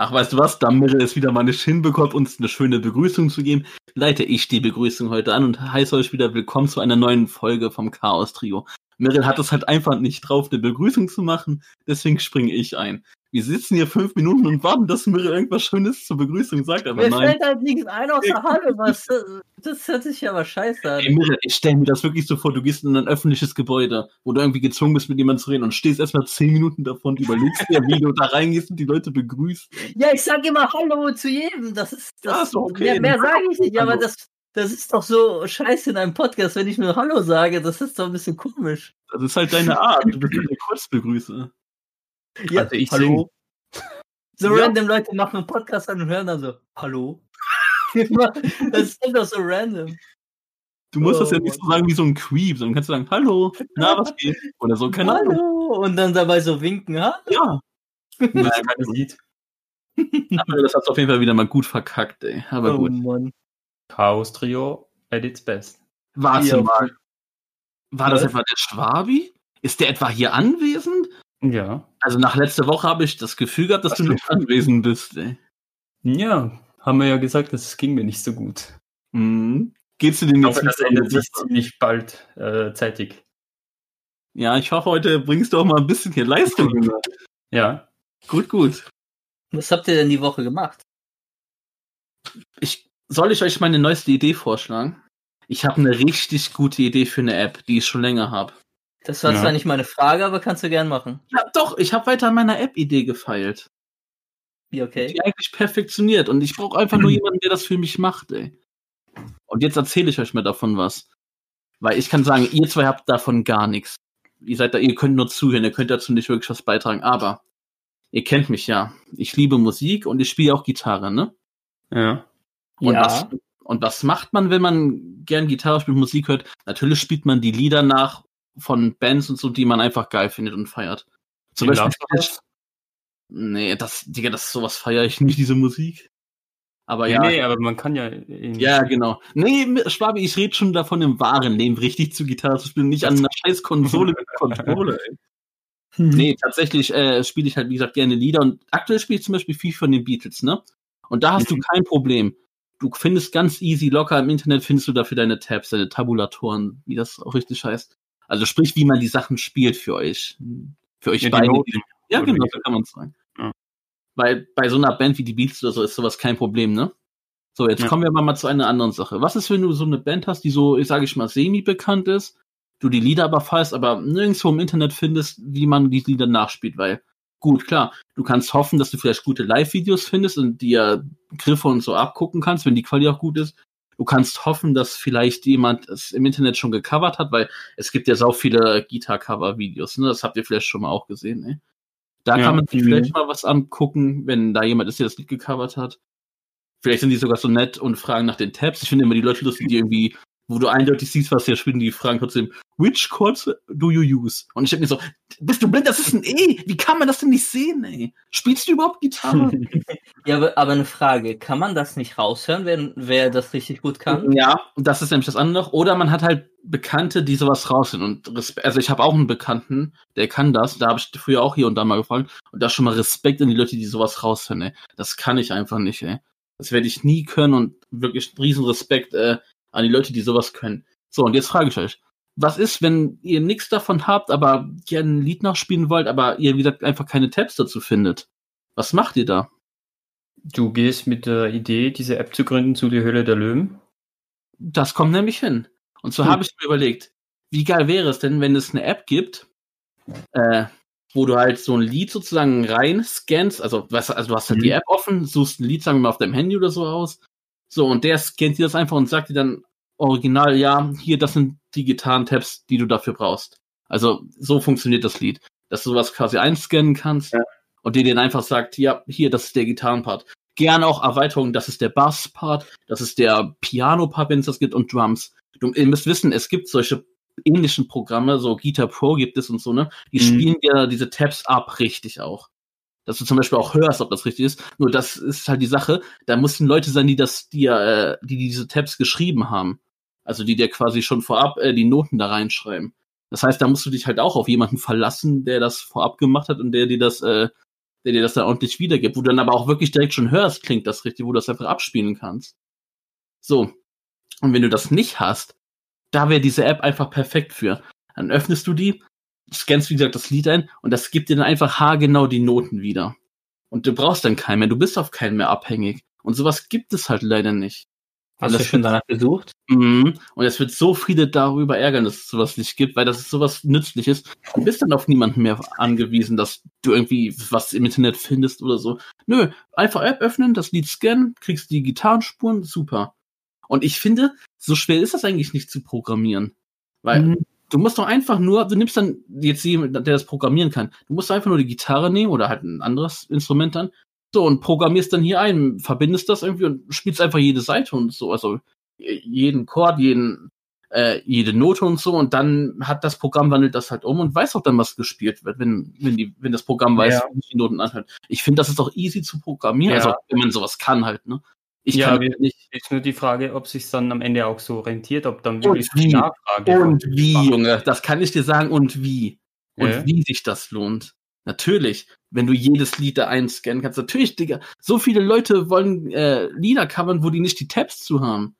Ach, weißt du was? Da Mirre es wieder mal nicht hinbekommt, uns eine schöne Begrüßung zu geben, leite ich die Begrüßung heute an und heiße euch wieder willkommen zu einer neuen Folge vom Chaos Trio. Mirre hat es halt einfach nicht drauf, eine Begrüßung zu machen, deswegen springe ich ein. Wir sitzen hier fünf Minuten und warten, dass Mirre irgendwas Schönes zur Begrüßung sagt, aber Mir nein. fällt halt nichts ein außer Hallo, was, das hört sich ja aber scheiße an. Ey, Mirre, ich stelle mir das wirklich so vor, du gehst in ein öffentliches Gebäude, wo du irgendwie gezwungen bist, mit jemandem zu reden und stehst erstmal zehn Minuten davon überlegst dir, wie du da reingehst und die Leute begrüßt. Ja, ich sag immer Hallo zu jedem, das ist, das, Ja, okay. mehr, mehr sage ich nicht, aber das, das ist doch so scheiße in einem Podcast, wenn ich nur Hallo sage, das ist doch ein bisschen komisch. Das ist halt deine Art, du bist eine Kurzbegrüße. Ja, Also ich Hallo. So Ja. random Leute machen einen Podcast an und hören dann so, Hallo. das ist doch so random. Du musst Oh, das ja nicht so sagen wie so ein Creep, sondern kannst du sagen, hallo, na, was geht? Oder so, keine Ahnung. Hallo. Und dann dabei so winken, ha? Ja. Naja, keine sieht. Aber das hast du auf jeden Fall wieder mal gut verkackt, ey. Aber oh gut. Mann. Chaos Trio at its best. Warte Ja, mal. War das etwa der Schwabi? Ist der etwa hier anwesend? Ja. Also nach letzter Woche habe ich das Gefühl gehabt, dass du nicht anwesend bist, ey. Ja, haben wir ja gesagt, das ging mir nicht so gut. Mhm. Geht's dir denn Ich jetzt hoffe, das ändert gut? sich ziemlich bald äh, zeitig. Ja, ich hoffe, heute bringst du auch mal ein bisschen hier Leistung. Ja. gut, gut. Was habt ihr denn die Woche gemacht? Ich, soll ich euch meine neueste Idee vorschlagen? Ich habe eine richtig gute Idee für eine App, die ich schon länger habe. Das war Ja. zwar nicht meine Frage, aber kannst du gern machen. Ja, doch, ich habe weiter an meiner App-Idee gefeilt. Ja, okay. Die eigentlich perfektioniert. Und ich brauche einfach nur jemanden, der das für mich macht, ey. Und jetzt erzähle ich euch mal davon was. Weil ich kann sagen, ihr zwei habt davon gar nichts. Ihr seid da, ihr könnt nur zuhören, ihr könnt dazu nicht wirklich was beitragen. Aber ihr kennt mich ja. Ich liebe Musik und ich spiele auch Gitarre, ne? Ja. Und, Ja. was, und was macht man, wenn man gern Gitarre spielt, Musik hört? Natürlich spielt man die Lieder nach von Bands und so, die man einfach geil findet und feiert. Zum Beispiel. Us? Nee, das, Digga, das sowas feiere ich nicht, diese Musik. Aber Nee, ja. nee, aber man kann ja. Ja, genau. Nee, Schwabi, ich rede schon davon, im wahren Leben richtig zu Gitarre zu spielen, nicht an einer scheiß Konsole mit Controller, ey. Nee, tatsächlich äh, spiele ich halt, wie gesagt, gerne Lieder und aktuell spiele ich zum Beispiel viel von den Beatles, ne? Und da hast du kein Problem. Du findest ganz easy, locker im Internet findest du dafür deine Tabs, deine Tabulatoren, wie das auch richtig heißt. Also sprich, wie man die Sachen spielt für euch. Für euch Ja, die beide. Noten. Ja, genau, so kann man es sagen. Ja. Weil bei so einer Band wie die Beatles oder so ist sowas kein Problem, ne? So, jetzt Ja. kommen wir aber mal zu einer anderen Sache. Was ist, wenn du so eine Band hast, die so, ich sage ich mal, semi-bekannt ist, du die Lieder aber feierst, aber nirgendwo im Internet findest, wie man die Lieder nachspielt, weil, gut, klar, du kannst hoffen, dass du vielleicht gute Live-Videos findest und dir Griffe und so abgucken kannst, wenn die Qualität auch gut ist. Du kannst hoffen, dass vielleicht jemand es im Internet schon gecovert hat, weil es gibt ja sau viele Gitar-Cover-Videos, ne? Das habt ihr vielleicht schon mal auch gesehen, ne? Da Ja. kann man sich vielleicht mal was angucken, wenn da jemand ist, der das Lied gecovert hat. Vielleicht sind die sogar so nett und fragen nach den Tabs. Ich finde immer die Leute lustig, die irgendwie, wo du eindeutig siehst, was sie spielen, die fragen trotzdem, which chords do you use? Und ich denke mir so, bist du blind? Das ist ein E. Wie kann man das denn nicht sehen, ey? Spielst du überhaupt Gitarre? Ja, aber, aber eine Frage, kann man das nicht raushören, wenn wer das richtig gut kann? Ja, und das ist nämlich das andere. Oder man hat halt Bekannte, die sowas rausfinden. Und Respe also ich habe auch einen Bekannten, der kann das. Da habe ich früher auch hier und da mal gefragt. Und da schon mal Respekt an die Leute, die sowas raushören, ey. Das kann ich einfach nicht, ey. Das werde ich nie können und wirklich riesen Respekt äh, an die Leute, die sowas können. So, und jetzt frage ich euch. Was ist, wenn ihr nichts davon habt, aber gerne ein Lied nachspielen wollt, aber ihr, wie gesagt, einfach keine Tabs dazu findet? Was macht ihr da? Du gehst mit der Idee, diese App zu gründen, zu die Höhle der Löwen. Das kommt nämlich hin. Und so Hm. habe ich mir überlegt, wie geil wäre es denn, wenn es eine App gibt, äh, wo du halt so ein Lied sozusagen rein scannst, also, weißt du, also du hast halt Mhm. die App offen, suchst ein Lied, sagen wir mal, auf deinem Handy oder so aus. So, und der scannt dir das einfach und sagt dir dann original, ja, hier, das sind die Gitarren-Tabs, die du dafür brauchst. Also, so funktioniert das Lied. Dass du sowas quasi einscannen kannst Ja. und dir den einfach sagt, ja, hier, das ist der Gitarrenpart. Gerne auch Erweiterungen, das ist der Bass-Part, das ist der Piano-Part, wenn es das gibt, und Drums. Du, ihr müsst wissen, es gibt solche ähnlichen Programme, so Guitar Pro gibt es und so, ne? Die Mhm. spielen dir diese Tabs ab richtig auch. Dass du zum Beispiel auch hörst, ob das richtig ist. Nur das ist halt die Sache, da mussten Leute sein, die das, die, äh, die diese Tabs geschrieben haben. Also die dir quasi schon vorab äh, die Noten da reinschreiben. Das heißt, da musst du dich halt auch auf jemanden verlassen, der das vorab gemacht hat und der dir das, äh, der dir das dann ordentlich wiedergibt, wo du dann aber auch wirklich direkt schon hörst, klingt das richtig, wo du das einfach abspielen kannst. So. Und wenn du das nicht hast, da wäre diese App einfach perfekt für. Dann öffnest du die, scannst wie gesagt das Lied ein und das gibt dir dann einfach haargenau die Noten wieder. Und du brauchst dann keinen mehr, du bist auf keinen mehr abhängig. Und sowas gibt es halt leider nicht. Hast du schon danach gesucht? Mhm. Und es wird so viele darüber ärgern, dass es sowas nicht gibt, weil das ist sowas Nützliches. Du bist dann auf niemanden mehr angewiesen, dass du irgendwie was im Internet findest oder so. Nö, einfach App öffnen, das Lied scannen, kriegst die Gitarrenspuren, super. Und ich finde, so schwer ist das eigentlich nicht zu programmieren. Weil mhm. du musst doch einfach nur, du nimmst dann jetzt jemand, der das programmieren kann. Du musst einfach nur die Gitarre nehmen oder halt ein anderes Instrument dann so, und programmierst dann hier ein, verbindest das irgendwie und spielst einfach jede Seite und so, also jeden Chord, jeden, äh, jede Note und so, und dann hat das Programm wandelt das halt um und weiß auch dann, was gespielt wird, wenn, wenn die, wenn das Programm weiß, ja. wie die Noten anhört. Ich finde, das ist doch easy zu programmieren, ja. also wenn man sowas kann halt, ne? Ich ja, kann nicht. Ist nur die Frage, ob sich dann am Ende auch so rentiert, ob dann wirklich und wie? Nachfrage. Und wie, Junge, das kann ich dir sagen, und wie. Und ja. wie sich das lohnt. Natürlich, wenn du jedes Lied da einscannen kannst. Natürlich, Digga, so viele Leute wollen äh, Lieder covern, wo die nicht die Tabs zu haben.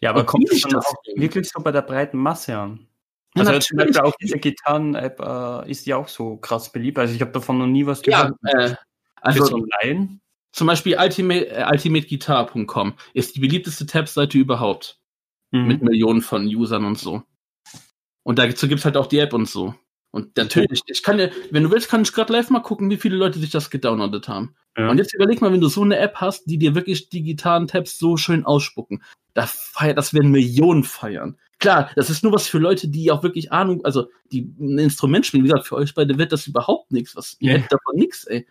Ja, aber Und kommt das auch wirklich so bei der breiten Masse an? Also ja, zum Beispiel auch diese Gitarren-App äh, ist ja auch so krass beliebt. Also ich habe davon noch nie was gehört. Ja, äh, also so zum Beispiel Ultimate, äh, ultimateguitar.com ist die beliebteste Tab-Seite überhaupt. Mhm. Mit Millionen von Usern und so. Und dazu gibt's halt auch die App und so. Und natürlich, ich kann ja, wenn du willst, kann ich gerade live mal gucken, wie viele Leute sich das gedownloadet haben. Ja. Und jetzt überleg mal, wenn du so eine App hast, die dir wirklich digitalen Tabs so schön ausspucken. Da feiert, das werden Millionen feiern. Klar, das ist nur was für Leute, die auch wirklich Ahnung, also die ein Instrument spielen. Wie gesagt, für euch beide wird das überhaupt nichts. Was, ihr hättet davon nichts, ey.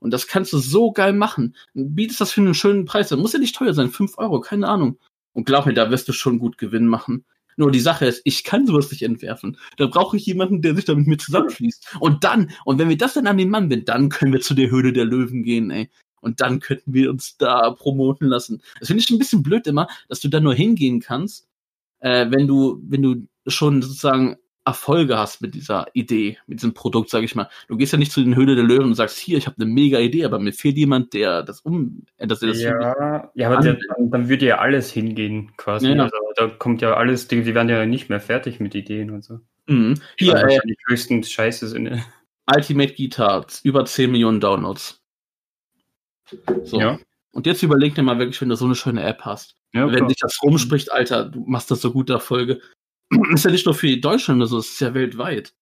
Und das kannst du so geil machen. Bietest das für einen schönen Preis an. Muss ja nicht teuer sein, 5 Euro, keine Ahnung. Und glaub mir, da wirst du schon gut Gewinn machen. Nur die Sache ist, ich kann sowas nicht entwerfen. Da brauche ich jemanden, der sich da mit mir zusammenschließt. Und dann, und wenn wir das dann an den Mann binden, dann können wir zu der Höhle der Löwen gehen, ey. Und dann könnten wir uns da promoten lassen. Das finde ich ein bisschen blöd immer, dass du da nur hingehen kannst, äh, wenn du, wenn du schon sozusagen Erfolge hast mit dieser Idee, mit diesem Produkt, sage ich mal. Du gehst ja nicht zu den Höhle der Löwen und sagst, hier, ich habe eine mega Idee, aber mir fehlt jemand, der das um, äh, dass er das Ja, ja aber der, dann, dann würde ja alles hingehen, quasi. Ja. Also, da kommt ja alles, die, die werden ja nicht mehr fertig mit Ideen und so. Mhm. Hier, äh, die höchsten Scheiße sind. Ultimate Guitar, über 10 Millionen Downloads. So. Ja. Und jetzt überleg dir mal wirklich, wenn du so eine schöne App hast. Ja, wenn dich das rumspricht, Alter, du machst das so gut der Folge ist ja nicht nur für Deutschland oder so, es ist ja weltweit.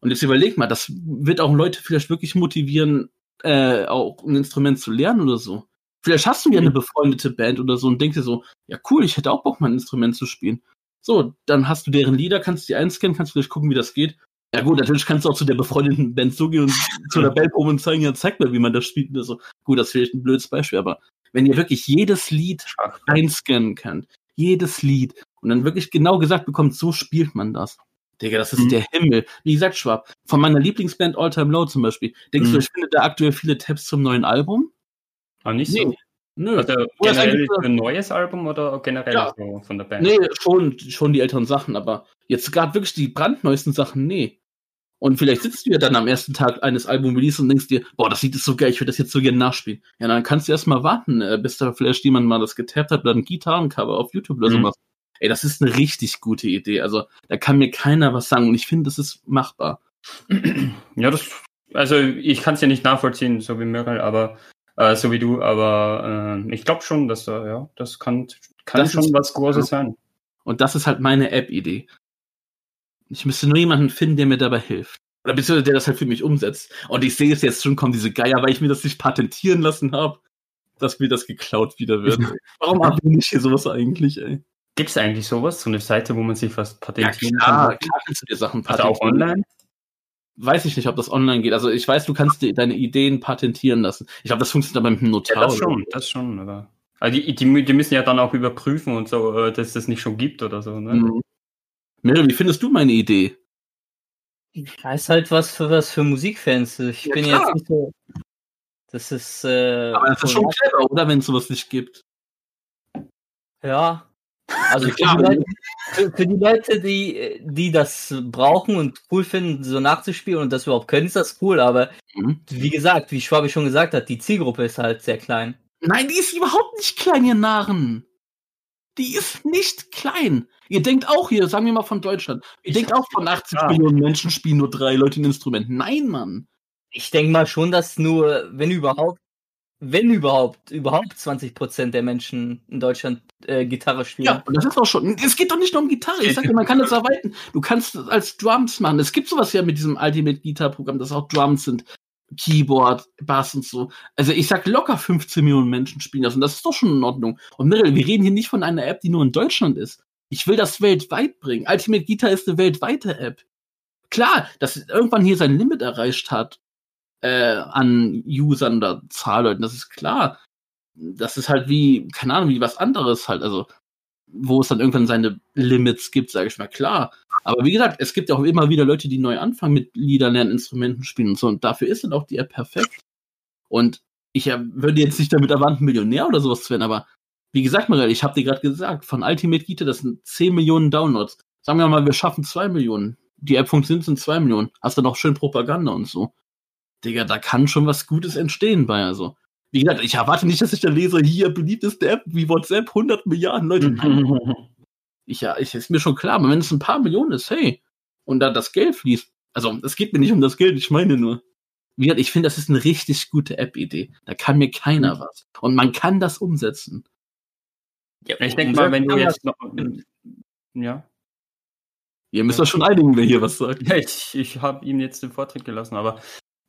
Und jetzt überleg mal, das wird auch Leute vielleicht wirklich motivieren, äh, auch ein Instrument zu lernen oder so. Vielleicht hast du ja eine mhm. befreundete Band oder so und denkst dir so, ja cool, ich hätte auch Bock, mal ein Instrument zu spielen. So, dann hast du deren Lieder, kannst die einscannen, kannst vielleicht gucken, wie das geht. Ja gut, natürlich kannst du auch zu der befreundeten Band so gehen und zu der Band oben und zeigen, ja, zeig mir, wie man das spielt oder so. Gut, das ist vielleicht ein blödes Beispiel, aber wenn ihr wirklich jedes Lied einscannen könnt, jedes Lied und dann wirklich genau gesagt bekommt, so spielt man das. Digga, das ist mhm. der Himmel. Wie gesagt, Schwab, von meiner Lieblingsband All Time Low zum Beispiel. Denkst mhm. du, ich finde da aktuell viele Tabs zum neuen Album? Ah, nicht nee. so. Nö. Also generell für ein neues Album oder generell ja. so von der Band? Nee, schon, schon die älteren Sachen, aber jetzt gerade wirklich die brandneuesten Sachen, nee. Und vielleicht sitzt du ja dann am ersten Tag eines Album-Release und denkst dir, boah, das sieht so geil, ich würde das jetzt so gerne nachspielen. Ja, dann kannst du erstmal warten, äh, bis da vielleicht jemand mal das getappt hat oder ein Gitarrencover auf YouTube oder mhm. sowas. Ey, das ist eine richtig gute Idee. Also, da kann mir keiner was sagen und ich finde, das ist machbar. Ja, das, also ich kann es ja nicht nachvollziehen, so wie Mörel, aber äh, so wie du, aber äh, ich glaube schon, dass äh, ja, das kann, kann das schon was Großes sein. Und das ist halt meine App-Idee. Ich müsste nur jemanden finden, der mir dabei hilft. Oder beziehungsweise der das halt für mich umsetzt. Und ich sehe es jetzt schon kommen, diese Geier, weil ich mir das nicht patentieren lassen habe, dass mir das geklaut wieder wird. Warum habe ich hier sowas eigentlich, ey? Gibt es eigentlich sowas, so eine Seite, wo man sich was patentieren ja, klar, kann? Klar kannst du dir Sachen patentieren. Also auch online? Weiß ich nicht, ob das online geht. Also ich weiß, du kannst dir deine Ideen patentieren lassen. Ich glaube, das funktioniert aber mit einem Notar. Ja, das schon, das schon, aber. Also die, die, die, müssen ja dann auch überprüfen und so, äh, dass es das nicht schon gibt oder so, ne? Mhm. Mary, wie findest du meine Idee? Ja, ist halt was für was für Musikfans. Ich ja, bin klar. jetzt nicht so. Das ist. Äh, Aber das ist schon clever, oder? Wenn es sowas nicht gibt. Ja. Also für die, Leute, für, für die Leute, die, die das brauchen und cool finden, so nachzuspielen und das überhaupt können, ist das cool. Aber Mhm. wie gesagt, wie Schwabi schon gesagt hat, die Zielgruppe ist halt sehr klein. Nein, die ist überhaupt nicht klein, ihr Narren. Die ist nicht klein. Ihr denkt auch hier, sagen wir mal von Deutschland, ihr Ich denkt auch von 80 Ja. Millionen Menschen spielen nur drei Leute ein Instrument. Nein, Mann. Ich denke mal schon, dass nur, wenn überhaupt, wenn überhaupt, überhaupt 20% der Menschen in Deutschland äh, Gitarre spielen. Ja, und das ist auch schon. Es geht doch nicht nur um Gitarre. Ich sag dir, man kann das erweitern. Du kannst das als Drums machen. Es gibt sowas ja mit diesem Ultimate Guitar Programm, das auch Drums sind. Keyboard, Bass und so. Also ich sag locker 15 Millionen Menschen spielen das und das ist doch schon in Ordnung. Und Mirel, wir reden hier nicht von einer App, die nur in Deutschland ist. Ich will das weltweit bringen. Ultimate Guitar ist eine weltweite App. Klar, dass irgendwann hier sein Limit erreicht hat äh, an Usern oder Zahlleuten, das ist klar. Das ist halt wie, keine Ahnung, wie was anderes halt. Also wo es dann irgendwann seine Limits gibt, sage ich mal, klar. Aber wie gesagt, es gibt ja auch immer wieder Leute, die neu anfangen mit Liedern lernen, Instrumenten spielen und so. Und dafür ist dann auch die App perfekt. Und ich äh, würde jetzt nicht damit erwarten, Millionär oder sowas zu werden, aber wie gesagt, Marel, ich habe dir gerade gesagt, von Ultimate Guitar, das sind 10 Millionen Downloads. Sagen wir mal, wir schaffen 2 Millionen. Die App funktioniert sind 2 Millionen. Hast dann auch schön Propaganda und so. Digga, da kann schon was Gutes entstehen bei, also. Wie gesagt, ich erwarte nicht, dass ich da lese, hier beliebteste App wie WhatsApp, 100 Milliarden Leute. Ich, ja, ich, ist mir schon klar, aber wenn es ein paar Millionen ist, hey, und da das Geld fließt, also es geht mir nicht um das Geld, ich meine nur. Wie gesagt, ich finde, das ist eine richtig gute App-Idee. Da kann mir keiner was. Und man kann das umsetzen. Ja, Ich denke mal, wenn du jetzt noch. Ja. Ihr müsst euch schon einigen, wer hier was sagt. Ja, ich, ich habe ihm jetzt den Vortritt gelassen, aber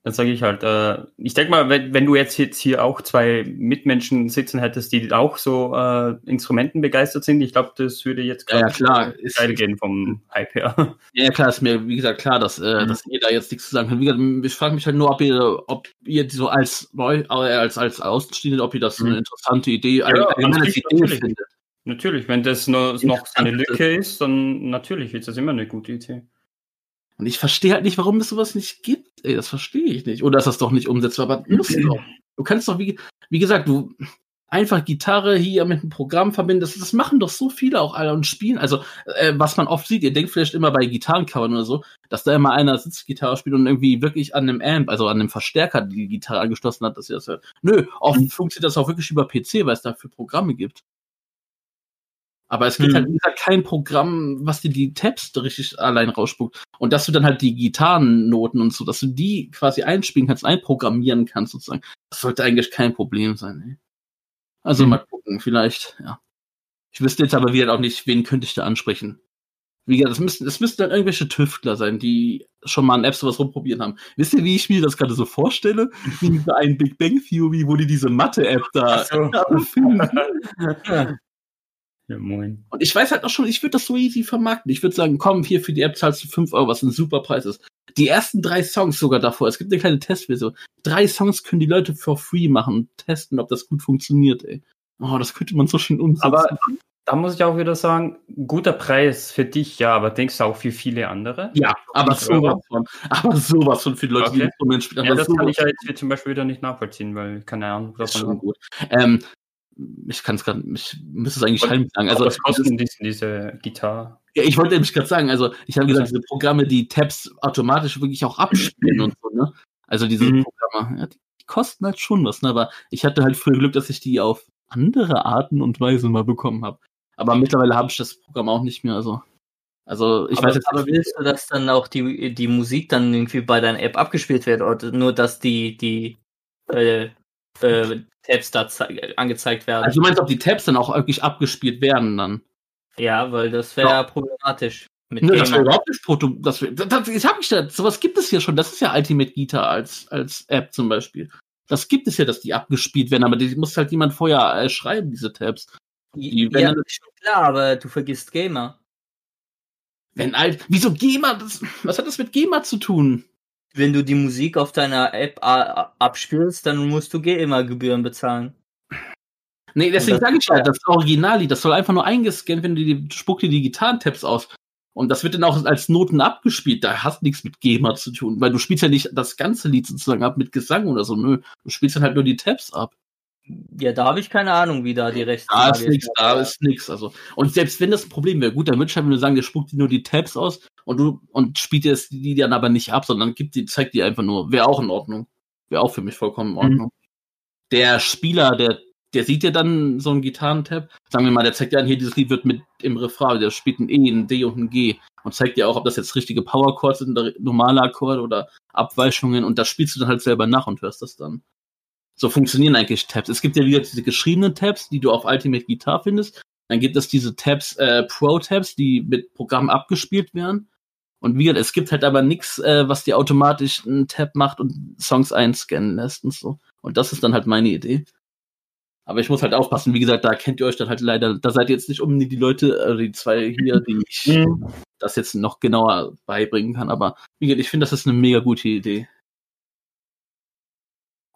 dann sage ich halt, äh, ich denke mal, wenn, wenn du jetzt, jetzt hier auch zwei Mitmenschen sitzen hättest, die auch so äh, Instrumenten begeistert sind, ich glaube, das würde jetzt Ja, klar. Ist, gehen vom Hype her. ja, klar, ist mir, wie gesagt, klar, dass, äh, Mhm. dass ihr da jetzt nichts zu sagen könnt. Wie gesagt, ich frage mich halt nur, ob ihr, ob ihr so als neu, äh, als, als Außenstehende, ob ihr das Mhm. eine interessante Idee, Ja, als sich Idee natürlich. findet. Natürlich, wenn das nur, noch so eine Lücke ist, dann natürlich ist das immer eine gute Idee. Und ich verstehe halt nicht, warum es sowas nicht gibt. Ey, das verstehe ich nicht. Oder ist das doch nicht umsetzbar, aber muss doch. Du kannst doch, wie, wie gesagt, du einfach Gitarre hier mit einem Programm verbinden. Das, das machen doch so viele auch alle und spielen. Also, äh, was man oft sieht, ihr denkt vielleicht immer bei Gitarrencovern oder so, dass da immer einer sitzt, Gitarre spielt und irgendwie wirklich an einem Amp, also an einem Verstärker die Gitarre angeschlossen hat, dass ihr das hört. Nö, oft funktioniert das auch wirklich über PC, weil es dafür Programme gibt. Aber es gibt Hm. halt, wie gesagt, kein Programm, was dir die Tabs richtig allein rausspuckt. Und dass du dann halt die Gitarrennoten und so, dass du die quasi einspielen kannst, einprogrammieren kannst sozusagen. Das sollte eigentlich kein Problem sein. Ey. Also Hm. mal gucken, vielleicht, ja. Ich wüsste jetzt aber wieder auch nicht, wen könnte ich da ansprechen. Wie gesagt, es müssten, es müssten dann irgendwelche Tüftler sein, die schon mal an Apps sowas rumprobiert haben. Wisst ihr, wie ich mir das gerade so vorstelle? Wie bei einem Big Bang Theory, wo die diese Mathe-App da so. erfinden. Ja, moin. Und ich weiß halt auch schon, ich würde das so easy vermarkten. Ich würde sagen, komm, hier für die App zahlst du 5 Euro, was ein super Preis ist. Die ersten drei Songs sogar davor, es gibt eine kleine Testversion. Drei Songs können die Leute for free machen und testen, ob das gut funktioniert, ey. Oh, das könnte man so schön umsetzen. Aber da muss ich auch wieder sagen, guter Preis für dich, ja, aber denkst du auch für viele andere? ja, aber sowas von. Aber sowas von für die Leute, die Okay. Instrument spielen. Ja, aber das kann ich ja jetzt hier zum Beispiel wieder nicht nachvollziehen, weil, keine Ahnung, Das ist schon gut. Ähm, ich kann es gerade, ich müsste es eigentlich heimlich sagen. Also, was kosten diese, diese Gitarre? Ja, ich wollte nämlich gerade sagen, also ich habe gesagt, diese Programme, die Tabs automatisch wirklich auch abspielen und so, ne? Also diese Mhm. Programme, ja, die, die kosten halt schon was, ne? Aber ich hatte halt früher Glück, dass ich die auf andere Arten und Weisen mal bekommen habe. Aber mittlerweile habe ich das Programm auch nicht mehr, also. Also ich aber, weiß jetzt aber willst du, dass dann auch die, die Musik dann irgendwie bei deiner App abgespielt wird oder nur, dass die, die äh, äh, Tabs da zei- angezeigt werden? Also du meinst, ob die Tabs dann auch wirklich abgespielt werden dann? ja, weil das wäre Ja. problematisch. Mit Ne, das wäre überhaupt nicht Proto. Das, wär- das, das, das hab ich da. Sowas gibt es hier schon. Das ist ja Ultimate Guitar als, als App zum Beispiel. Das gibt es ja, dass die abgespielt werden, aber die muss halt jemand vorher äh, schreiben, diese Tabs. die- ja, dann- ist schon klar, aber du vergisst Gamer. Wenn alt, wieso GEMA? Das, was hat das mit GEMA zu tun? Wenn du die Musik auf deiner App abspielst, dann musst du GEMA-Gebühren bezahlen. Nee, deswegen sage ich halt, das Originallied, das soll einfach nur eingescannt, wenn du die, spuck dir die Gitarrentabs aus. Und das wird dann auch als Noten abgespielt. Da hast nichts mit GEMA zu tun, weil du spielst ja nicht das ganze Lied sozusagen ab mit Gesang oder so. Nö, du spielst dann halt nur die Tabs ab. Ja, da habe ich keine Ahnung, wie da die Rechte Da ist nichts, da ist nichts. Also. Und selbst wenn das ein Problem wäre, gut, dann würde ich halt nur sagen, der spuckt dir nur die Tabs aus und du und spielt dir das, die dann aber nicht ab, sondern gibt die, zeigt die einfach nur. Wäre auch in Ordnung. Wäre auch für mich vollkommen in Ordnung. Mhm. Der Spieler, der, der sieht ja dann so einen Gitarrentab. Sagen wir mal, der zeigt ja an, hier, dieses Lied wird mit im Refrain, der spielt ein E, ein D und ein G und zeigt dir auch, ob das jetzt richtige Power Chords sind, normale Akkorde oder Abweichungen und das spielst du dann halt selber nach und hörst das dann. So funktionieren eigentlich Tabs. Es gibt ja wieder diese geschriebenen Tabs, die du auf Ultimate Guitar findest. Dann gibt es diese Tabs, äh, Pro-Tabs, die mit Programmen abgespielt werden. Und wie gesagt, es gibt halt aber nichts, äh, was dir automatisch einen Tab macht und Songs einscannen lässt und so. Und das ist dann halt meine Idee. Aber ich muss halt aufpassen, wie gesagt, da kennt ihr euch dann halt leider, da seid ihr jetzt nicht unbedingt die Leute, also die zwei hier, die ich mhm. das jetzt noch genauer beibringen kann. Aber wie gesagt, ich finde, das ist eine mega gute Idee.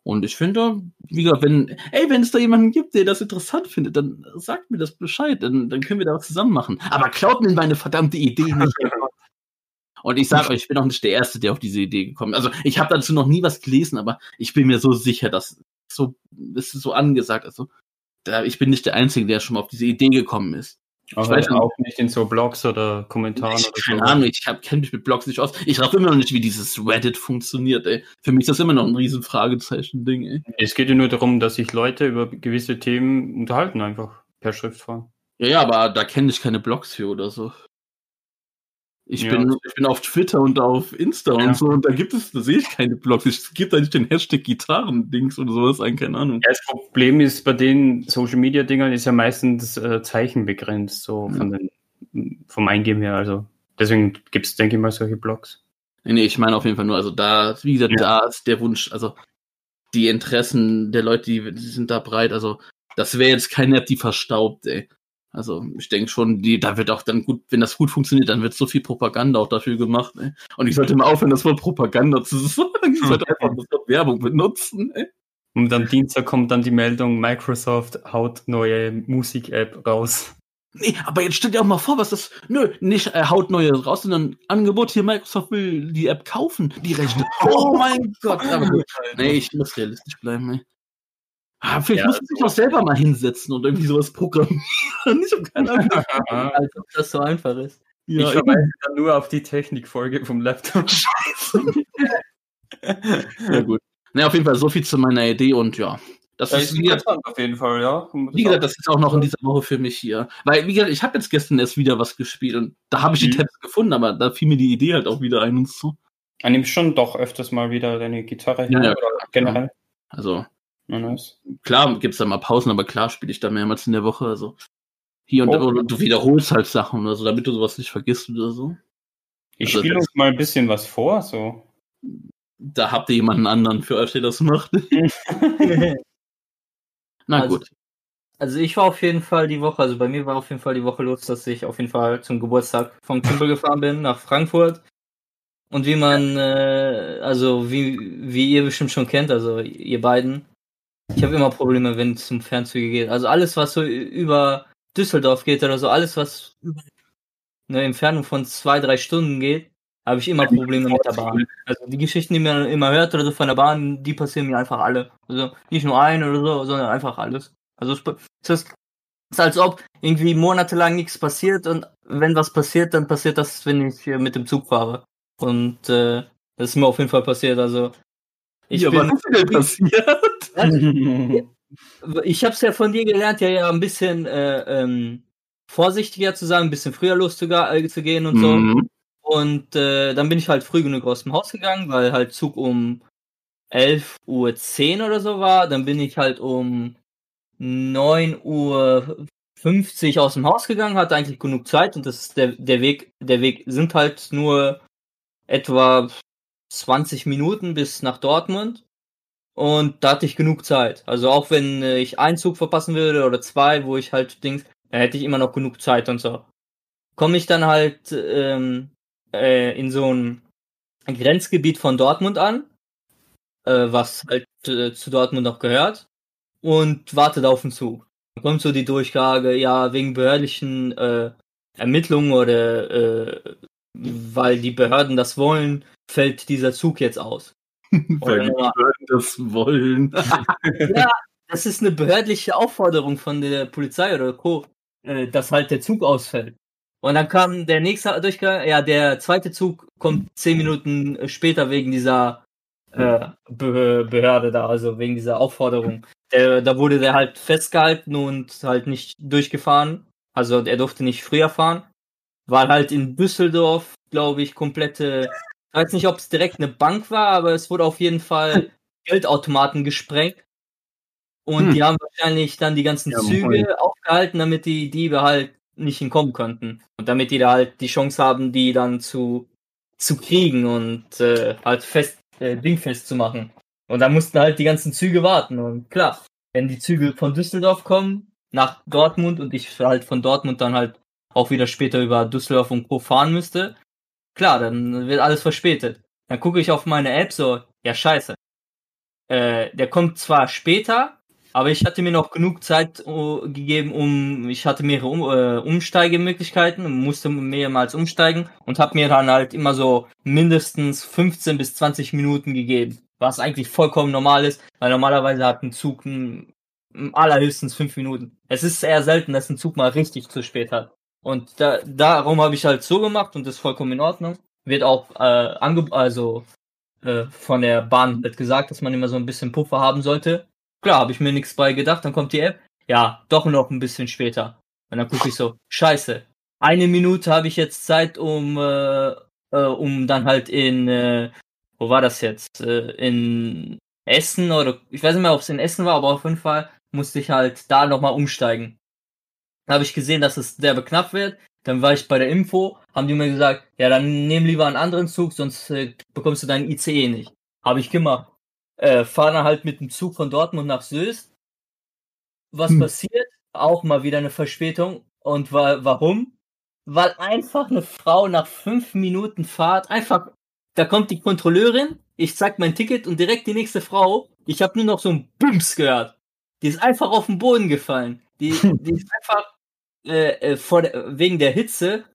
Und ich finde, wie gesagt, wenn, ey, wenn es da jemanden gibt, der das interessant findet, dann sagt mir das Bescheid, dann, dann können wir da was zusammen machen. Aber klaut mir meine verdammte Idee nicht. Und ich sage euch, ich bin auch nicht der Erste, der auf diese Idee gekommen ist. Also ich habe dazu noch nie was gelesen, aber ich bin mir so sicher, dass so, ist so angesagt. Also da, ich bin nicht der Einzige, der schon mal auf diese Idee gekommen ist. Aber ich weiß auch nicht in so Blogs oder Kommentaren ich, oder Keine so. Ahnung, ich kenne mich mit Blogs nicht aus. Ich raff immer noch nicht, wie dieses Reddit funktioniert, ey. Für mich ist das immer noch ein riesen Fragezeichen-Ding, ey. Es geht ja nur darum, dass sich Leute über gewisse Themen unterhalten, einfach per Schriftform. Ja, ja, aber da kenne ich keine Blogs für oder so. Ich, ja. bin, ich bin auf Twitter und auf Insta ja. und so und da gibt es, da sehe ich keine Blogs. Es gibt da nicht den Hashtag Gitarren-Dings oder sowas, ein, keine Ahnung. Ja, das Problem ist bei den Social Media Dingern ist ja meistens äh, Zeichen begrenzt, so von den, vom Eingeben her. Also deswegen gibt es, denke ich mal, solche Blogs. Nee, nee, ich meine auf jeden Fall nur, also da, wie gesagt, da ist der Wunsch, also die Interessen der Leute, die, die sind da breit, also das wäre jetzt keine App, die verstaubt, ey. Also ich denke schon, die, da wird auch dann gut, wenn das gut funktioniert, dann wird so viel Propaganda auch dafür gemacht. Ne? Und ich sollte mal aufhören, das Wort Propaganda zu sagen. Ich sollte einfach das Wort Werbung benutzen. Ne? Und am Dienstag kommt dann die Meldung, Microsoft haut neue Musik-App raus. Nee, aber jetzt stell dir auch mal vor, was das. Nö, nicht äh, haut neue raus, sondern Angebot hier, Microsoft will die App kaufen, die Rechte. Oh mein Gott. Aber. Nee, ich muss realistisch bleiben, ey. Ah, vielleicht ja, muss man sich auch selber mal hinsetzen und irgendwie sowas programmieren. ich habe keine Ahnung. Als ob das so einfach ist. Ja, ich verweise dann nur auf die Technikfolge vom Laptop. Scheiße. ja, gut. Na, auf jeden Fall so viel zu meiner Idee und ja. Das, das ist, interessant auf jeden Fall, ja. Wie gesagt, das ist auch noch in dieser Woche für mich hier. Weil, wie gesagt, ich habe jetzt gestern erst wieder was gespielt und da habe ich mhm. die Tabs gefunden, aber da fiel mir die Idee halt auch wieder ein und so. Du nimmst schon doch öfters mal wieder deine Gitarre hin ja, oder generell? Also, ja, nice. Klar gibt es da mal Pausen, aber klar spiele ich da mehrmals in der Woche. Also hier und oh. da, du wiederholst halt Sachen oder so, damit du sowas nicht vergisst oder so. Ich also, spiele uns mal ein bisschen was vor, so. Da habt ihr jemanden anderen für euch, der das macht. Na also, gut. Also ich war auf jeden Fall die Woche, also bei mir war auf jeden Fall die Woche los, dass ich auf jeden Fall zum Geburtstag vom Kumpel gefahren bin nach Frankfurt. Und wie man, äh, also wie, wie ihr bestimmt schon kennt, also ihr beiden, ich habe immer Probleme, wenn es um Fernzüge geht. Also alles, was so über Düsseldorf geht oder so, alles, was über eine Entfernung von zwei, drei Stunden geht, habe ich immer Probleme mit der Bahn. Also die Geschichten, die man immer hört oder so von der Bahn, die passieren mir einfach alle. Also nicht nur ein oder so, sondern einfach alles. Also es ist, ist als ob irgendwie monatelang nichts passiert und wenn was passiert, dann passiert das, wenn ich mit dem Zug fahre. Und äh, das ist mir auf jeden Fall passiert. Also ich ja, bin, was ist denn passiert? ich habe es ja von dir gelernt, ja, ja, ein bisschen äh, ähm, vorsichtiger zu sein, ein bisschen früher loszugehen und so. Mhm. Und äh, dann bin ich halt früh genug aus dem Haus gegangen, weil halt Zug um 11.10 Uhr oder so war. Dann bin ich halt um 9.50 Uhr aus dem Haus gegangen, hatte eigentlich genug Zeit und das ist der, der Weg, der Weg sind halt nur etwa 20 Minuten bis nach Dortmund. Und da hatte ich genug Zeit. Also auch wenn äh, ich einen Zug verpassen würde oder zwei, wo ich halt Dings, da hätte ich immer noch genug Zeit und so. Komme ich dann halt ähm, äh, in so ein Grenzgebiet von Dortmund an, äh, was halt äh, zu Dortmund noch gehört, und warte da auf den Zug. Dann kommt so die Durchklage, ja, wegen behördlichen äh, Ermittlungen oder äh, weil die Behörden das wollen, fällt dieser Zug jetzt aus. Weil die Behörden das wollen. ja, das ist eine behördliche Aufforderung von der Polizei oder Co., äh, dass halt der Zug ausfällt. Und dann kam der nächste Durchgang, ja, der zweite Zug kommt zehn Minuten später wegen dieser äh, Behörde da, also wegen dieser Aufforderung. Der, da wurde der halt festgehalten und halt nicht durchgefahren. Also er durfte nicht früher fahren. Weil halt in Düsseldorf, glaube ich, komplette, ich weiß nicht, ob es direkt eine Bank war, aber es wurde auf jeden Fall Geldautomaten gesprengt. Und hm. die haben wahrscheinlich dann die ganzen ja, Züge moin. aufgehalten, damit die Diebe halt nicht entkommen könnten. Und damit die da halt die Chance haben, die dann zu, zu kriegen und äh, halt fest, äh, dingfest zu machen. Und da mussten halt die ganzen Züge warten. Und klar, wenn die Züge von Düsseldorf kommen nach Dortmund und ich halt von Dortmund dann halt auch wieder später über Düsseldorf und Co. fahren müsste, klar, dann wird alles verspätet. Dann gucke ich auf meine App so, ja scheiße. Äh, der kommt zwar später, aber ich hatte mir noch genug Zeit uh, gegeben, um, ich hatte mehrere um, uh, Umsteigemöglichkeiten, musste mehrmals umsteigen und habe mir dann halt immer so mindestens 15 bis 20 Minuten gegeben, was eigentlich vollkommen normal ist, weil normalerweise hat ein Zug ein, allerhöchstens 5 Minuten. Es ist eher selten, dass ein Zug mal richtig zu spät hat. Und da, darum habe ich halt so gemacht und das ist vollkommen in Ordnung. Wird auch äh, also äh, von der Bahn wird gesagt, dass man immer so ein bisschen Puffer haben sollte Klar, habe ich mir nichts bei gedacht, dann kommt die App. Ja, doch noch ein bisschen später. Und dann gucke ich so, scheiße. Eine Minute habe ich jetzt Zeit, um, äh, äh, um dann halt in, äh, wo war das jetzt? Äh, in Essen oder ich weiß nicht mehr, ob es in Essen war, aber auf jeden Fall musste ich halt da nochmal umsteigen. Da habe ich gesehen, dass es derbe knapp wird. Dann war ich bei der Info, haben die mir gesagt, ja, dann nehm lieber einen anderen Zug, sonst äh, bekommst du deinen ICE nicht. Habe ich gemacht äh, fahren halt mit dem Zug von Dortmund nach Söst. Was hm. passiert? Auch mal wieder eine Verspätung. Und wa warum? Weil einfach eine Frau nach fünf Minuten Fahrt einfach, da kommt die Kontrolleurin, ich zeig mein Ticket und direkt die nächste Frau, ich habe nur noch so ein Bums gehört. Die ist einfach auf den Boden gefallen. Die, die ist einfach äh, äh, vor der, wegen der Hitze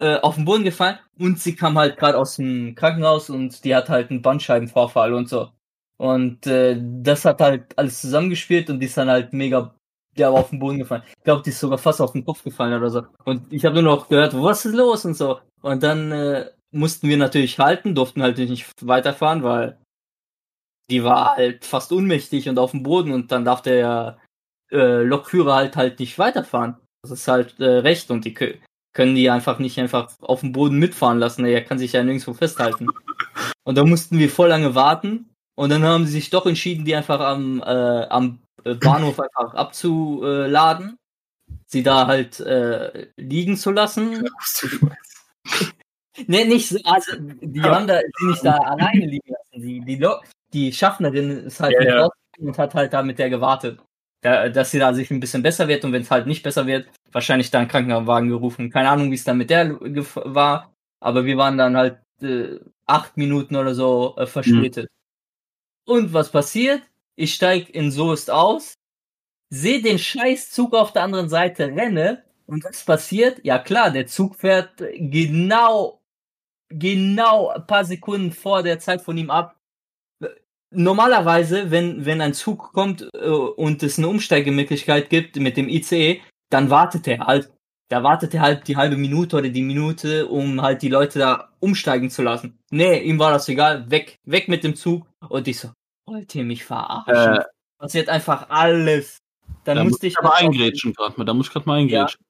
äh, auf den Boden gefallen und sie kam halt gerade aus dem Krankenhaus und die hat halt einen Bandscheibenvorfall und so. Und äh, das hat halt alles zusammengespielt und die ist dann halt mega der war auf den Boden gefallen. Ich glaube, die ist sogar fast auf den Kopf gefallen oder so. Und ich habe nur noch gehört, was ist los und so. Und dann äh, mussten wir natürlich halten, durften halt nicht weiterfahren, weil die war halt fast unmächtig und auf dem Boden und dann darf der äh, Lokführer halt halt nicht weiterfahren. Das ist halt äh, recht und die können die einfach nicht einfach auf dem Boden mitfahren lassen. Er kann sich ja nirgendwo festhalten. Und da mussten wir voll lange warten und dann haben sie sich doch entschieden, die einfach am, äh, am Bahnhof einfach abzuladen, sie da halt äh, liegen zu lassen. ne, nicht so, also die haben da die nicht da alleine liegen lassen. Die, die, die Schaffnerin ist halt ja, ja. und hat halt da mit der gewartet. Da, dass sie da sich ein bisschen besser wird und wenn es halt nicht besser wird, wahrscheinlich da einen Krankenwagen gerufen. Keine Ahnung, wie es dann mit der war, aber wir waren dann halt äh, acht Minuten oder so äh, verspätet. Mhm. Und was passiert? Ich steig in Soest aus, sehe den Scheißzug auf der anderen Seite renne und was passiert? Ja klar, der Zug fährt genau, genau ein paar Sekunden vor der Zeit von ihm ab. Normalerweise, wenn, wenn ein Zug kommt äh, und es eine Umsteigemöglichkeit gibt mit dem ICE, dann wartet er halt. Da wartet er halt die halbe Minute oder die Minute, um halt die Leute da umsteigen zu lassen. Nee, ihm war das egal. Weg, weg mit dem Zug. Und ich so, Wollt ihr mich verarschen? Äh, Passiert einfach alles. Dann da musste ich aber eingrätschen gerade mal. Da muss ich gerade mal eingrätschen.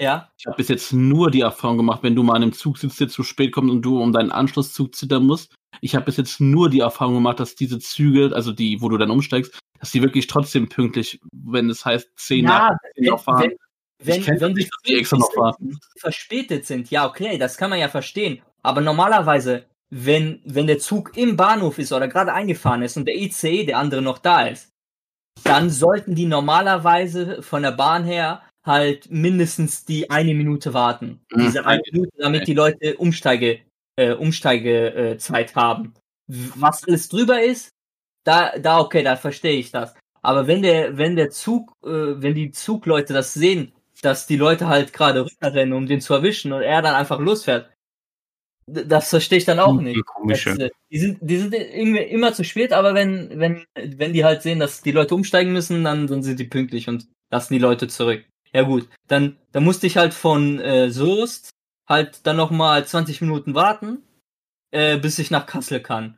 Ja. ja. Ich habe bis jetzt nur die Erfahrung gemacht, wenn du mal an einem Zug sitzt, der zu spät kommt und du um deinen Anschlusszug zittern musst. Ich habe bis jetzt nur die Erfahrung gemacht, dass diese Züge, also die, wo du dann umsteigst, dass die wirklich trotzdem pünktlich, wenn es heißt 10 ja, nach 10 noch fahren. Wenn, wenn, wenn nicht, die extra noch fahren. verspätet sind, ja, okay, das kann man ja verstehen. Aber normalerweise wenn, wenn der Zug im Bahnhof ist oder gerade eingefahren ist und der ICE, der andere noch da ist, dann sollten die normalerweise von der Bahn her halt mindestens die eine Minute warten. Mhm. Diese eine Minute, damit die Leute Umsteige, äh, Umsteigezeit äh, haben. Was alles drüber ist, da, da okay, da verstehe ich das. Aber wenn der, wenn der Zug, äh, wenn die Zugleute das sehen, dass die Leute halt gerade rüberrennen, um den zu erwischen und er dann einfach losfährt, das verstehe ich dann auch nicht. Komische. Das, äh, die sind, die sind irgendwie immer zu spät, aber wenn, wenn, wenn die halt sehen, dass die Leute umsteigen müssen, dann, dann sind die pünktlich und lassen die Leute zurück. Ja gut, dann, dann musste ich halt von äh, Soest halt dann nochmal 20 Minuten warten, äh, bis ich nach Kassel kann.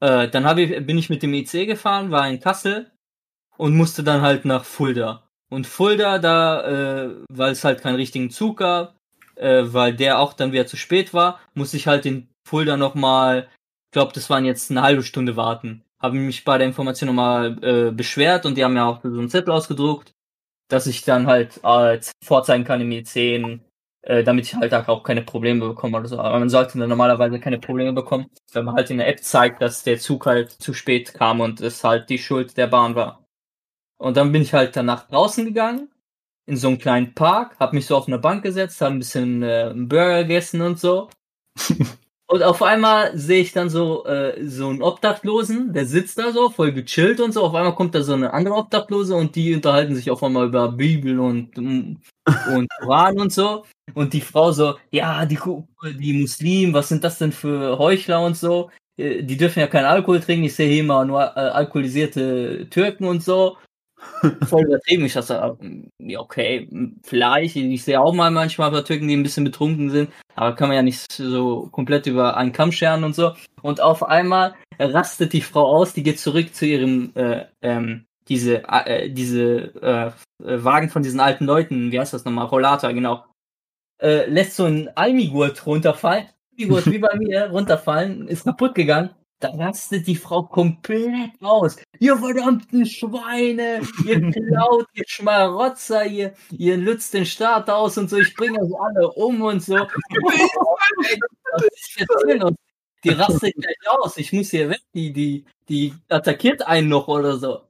Äh, dann ich, bin ich mit dem IC gefahren, war in Kassel und musste dann halt nach Fulda. Und Fulda, da, äh, weil es halt keinen richtigen Zug gab, äh, weil der auch dann wieder zu spät war, musste ich halt in Fulda nochmal, ich glaube, das waren jetzt eine halbe Stunde warten. Habe mich bei der Information nochmal äh, beschwert und die haben ja auch so einen Zettel ausgedruckt, dass ich dann halt äh, vorzeigen kann im IC, äh, damit ich halt auch keine Probleme bekomme oder so. Aber man sollte normalerweise keine Probleme bekommen, wenn man halt in der App zeigt, dass der Zug halt zu spät kam und es halt die Schuld der Bahn war. Und dann bin ich halt danach draußen gegangen, in so einen kleinen Park, hab mich so auf eine Bank gesetzt, hab ein bisschen äh, einen Burger gegessen und so. und auf einmal sehe ich dann so äh, so einen Obdachlosen, der sitzt da so, voll gechillt und so. Auf einmal kommt da so eine andere Obdachlose und die unterhalten sich auf einmal über Bibel und und Koran und so. Und die Frau so, ja, die, die Muslimen, was sind das denn für Heuchler und so? Äh, die dürfen ja keinen Alkohol trinken. Ich sehe hier immer nur äh, alkoholisierte Türken und so. Voll übertrieben. Ich dachte, ja, okay, vielleicht. Ich sehe auch mal manchmal bei Türken, die ein bisschen betrunken sind. Aber kann man ja nicht so komplett über einen Kamm scheren und so. Und auf einmal rastet die Frau aus, die geht zurück zu ihrem, äh, ähm, diese, äh, diese äh, Wagen von diesen alten Leuten, wie heißt das nochmal? Rollator, genau. Äh, lässt so einen Almigurt runterfallen. Almigurt wie bei mir runterfallen, ist kaputt gegangen. Da rastet die Frau komplett aus. Ihr verdammten Schweine, ihr klaut, ihr Schmarotzer, ihr, ihr lützt den Staat aus und so, ich bringe euch alle um und so. die rastet gleich aus, ich muss hier weg, die, die, die attackiert einen noch oder so.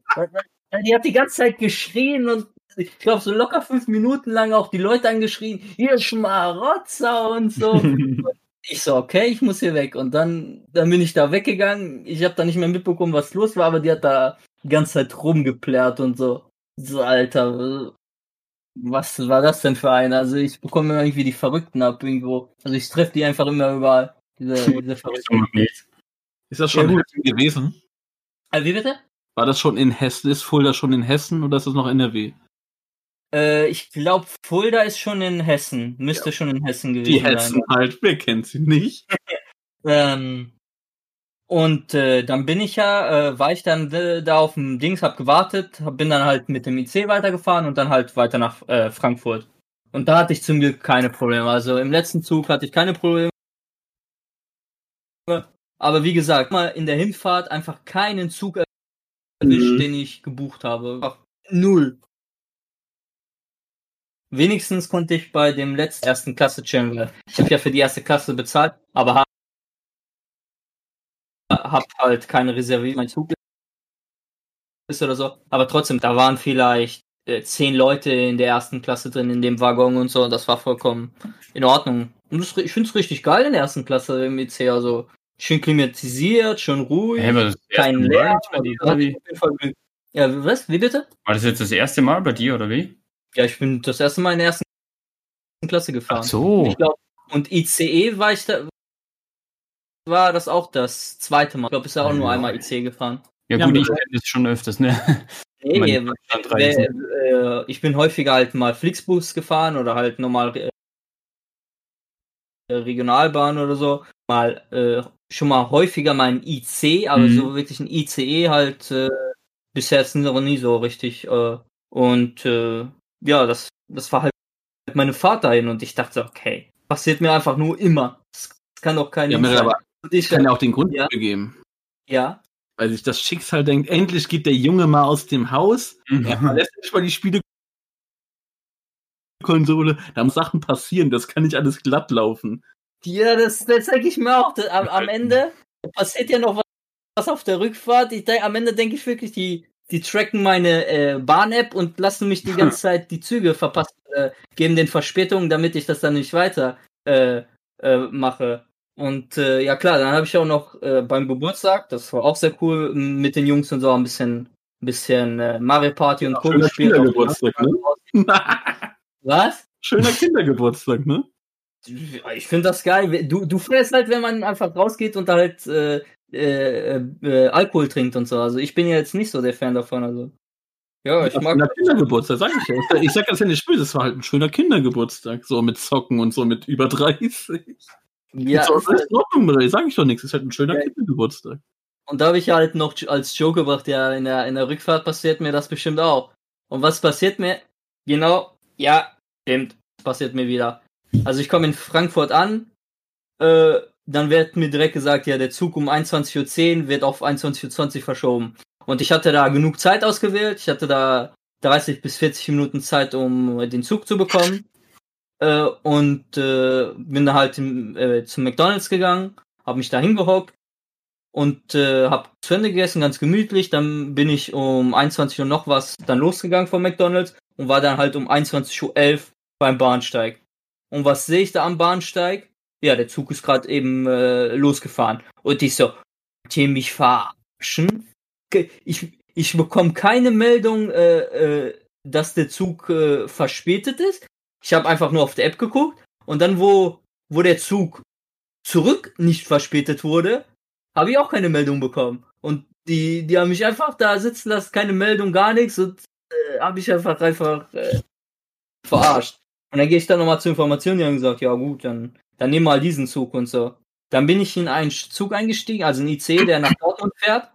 Die hat die ganze Zeit geschrien und ich glaube so locker fünf Minuten lang auch die Leute angeschrien, ihr Schmarotzer und so. Ich so, okay, ich muss hier weg. Und dann, dann bin ich da weggegangen. Ich habe da nicht mehr mitbekommen, was los war, aber die hat da die ganze Zeit rumgeplärt und so. So, Alter, was war das denn für eine? Also ich bekomme immer irgendwie die Verrückten ab irgendwo. Also ich treffe die einfach immer überall. Diese, diese Verrückten. Ist das schon ja, gut. gewesen? Also, wie bitte? War das schon in Hessen? Ist Fulda schon in Hessen oder ist das noch NRW? Äh, ich glaube, Fulda ist schon in Hessen. Müsste ja. schon in Hessen gewesen sein. Die Hessen sein. halt, wer kennt sie nicht? ähm, und äh, dann bin ich ja, äh, war ich dann äh, da auf dem Dings, hab gewartet, bin dann halt mit dem IC weitergefahren und dann halt weiter nach äh, Frankfurt. Und da hatte ich zum Glück keine Probleme. Also im letzten Zug hatte ich keine Probleme. Aber wie gesagt, mal in der Hinfahrt einfach keinen Zug erwischt, mhm. den ich gebucht habe. Null. Wenigstens konnte ich bei dem letzten ersten Klasse chillen, weil ich habe ja für die erste Klasse bezahlt, aber habe hab halt keine Reservierung, mein Zug ist oder so. Aber trotzdem, da waren vielleicht äh, zehn Leute in der ersten Klasse drin in dem Waggon und so. Und das war vollkommen in Ordnung. Und das, ich finde es richtig geil in der ersten Klasse im IC. Also schön klimatisiert, schön ruhig, hey, kein Lärm. Ja, was? Wie bitte? War das jetzt das erste Mal bei dir oder wie? Ja, ich bin das erste Mal in der ersten Klasse gefahren. Ach so. Glaub, und ICE war ich da, war das auch das zweite Mal. Ich glaube, ist ja auch nur einmal ICE gefahren. Ja, gut, ja, ich kenne das schon öfters, ne? Nee, äh, äh, ich bin häufiger halt mal Flixbus gefahren oder halt normal äh, Regionalbahn oder so. Mal äh, schon mal häufiger mal ein IC, aber mhm. so wirklich ein ICE halt äh, bisher ist noch nie so richtig. Äh, und äh, ja, das, das war halt meine Fahrt dahin und ich dachte, okay, passiert mir einfach nur immer. Das, kann doch kein ja, aber ich kann ja auch den Grund ja. geben. Ja. Weil sich das Schicksal denkt, endlich geht der Junge mal aus dem Haus, mhm. er verlässt nicht mal die Spielekonsole, da muss Sachen passieren, das kann nicht alles glatt laufen. Ja, das, das denke ich mir auch. Am, am Ende passiert ja noch was auf der Rückfahrt. Ich denk, am Ende denke ich wirklich, die, die tracken meine äh, Bahn-App und lassen mich die ganze Zeit die Züge verpassen, äh, geben den Verspätungen, damit ich das dann nicht weiter äh, äh, mache. Und äh, ja klar, dann habe ich auch noch äh, beim Geburtstag, das war auch sehr cool, mit den Jungs und so ein bisschen, bisschen äh, Mario Party und ja, Co. gespielt. Kindergeburtstag, ne? Was? Schöner Kindergeburtstag, ne? ich finde das geil. Du, du fährst halt, wenn man einfach rausgeht und halt äh, äh, äh, Alkohol trinkt und so. Also ich bin ja jetzt nicht so der Fan davon. Also. Ja, ich mag. Ein Kindergeburtstag, sag ich ja. Ich sag das ja nicht böse, es war halt ein schöner Kindergeburtstag. So mit Zocken und so mit über 30. Ja. So, ist in Ordnung, sag ich doch nichts. Es ist halt ein schöner ja. Kindergeburtstag. Und da habe ich halt noch als Joke gebracht, ja, in der, in der Rückfahrt passiert mir das bestimmt auch. Und was passiert mir? Genau, ja, stimmt, passiert mir wieder. Also ich komme in Frankfurt an, äh, dann wird mir direkt gesagt, ja, der Zug um 21.10 Uhr wird auf 21.20 Uhr verschoben. Und ich hatte da genug Zeit ausgewählt. Ich hatte da 30 bis 40 Minuten Zeit, um den Zug zu bekommen. Äh, und äh, bin da halt im, äh, zum McDonalds gegangen, habe mich da hingehockt und äh, habe zu Ende gegessen, ganz gemütlich. Dann bin ich um 21 Uhr noch was dann losgegangen vom McDonalds und war dann halt um 21.11 Uhr beim Bahnsteig. Und was sehe ich da am Bahnsteig? Ja, der Zug ist gerade eben äh, losgefahren. Und ich so, die mich verarschen? Ich, ich bekomme keine Meldung, äh, äh, dass der Zug äh, verspätet ist. Ich habe einfach nur auf der App geguckt. Und dann, wo, wo der Zug zurück nicht verspätet wurde, habe ich auch keine Meldung bekommen. Und die, die haben mich einfach da sitzen lassen, keine Meldung, gar nichts. Und äh, habe ich einfach einfach äh, verarscht. Und dann gehe ich dann nochmal zur Information, die haben gesagt, ja gut, dann, dann wir mal diesen Zug und so. Dann bin ich in einen Zug eingestiegen, also ein IC, der nach Dortmund fährt.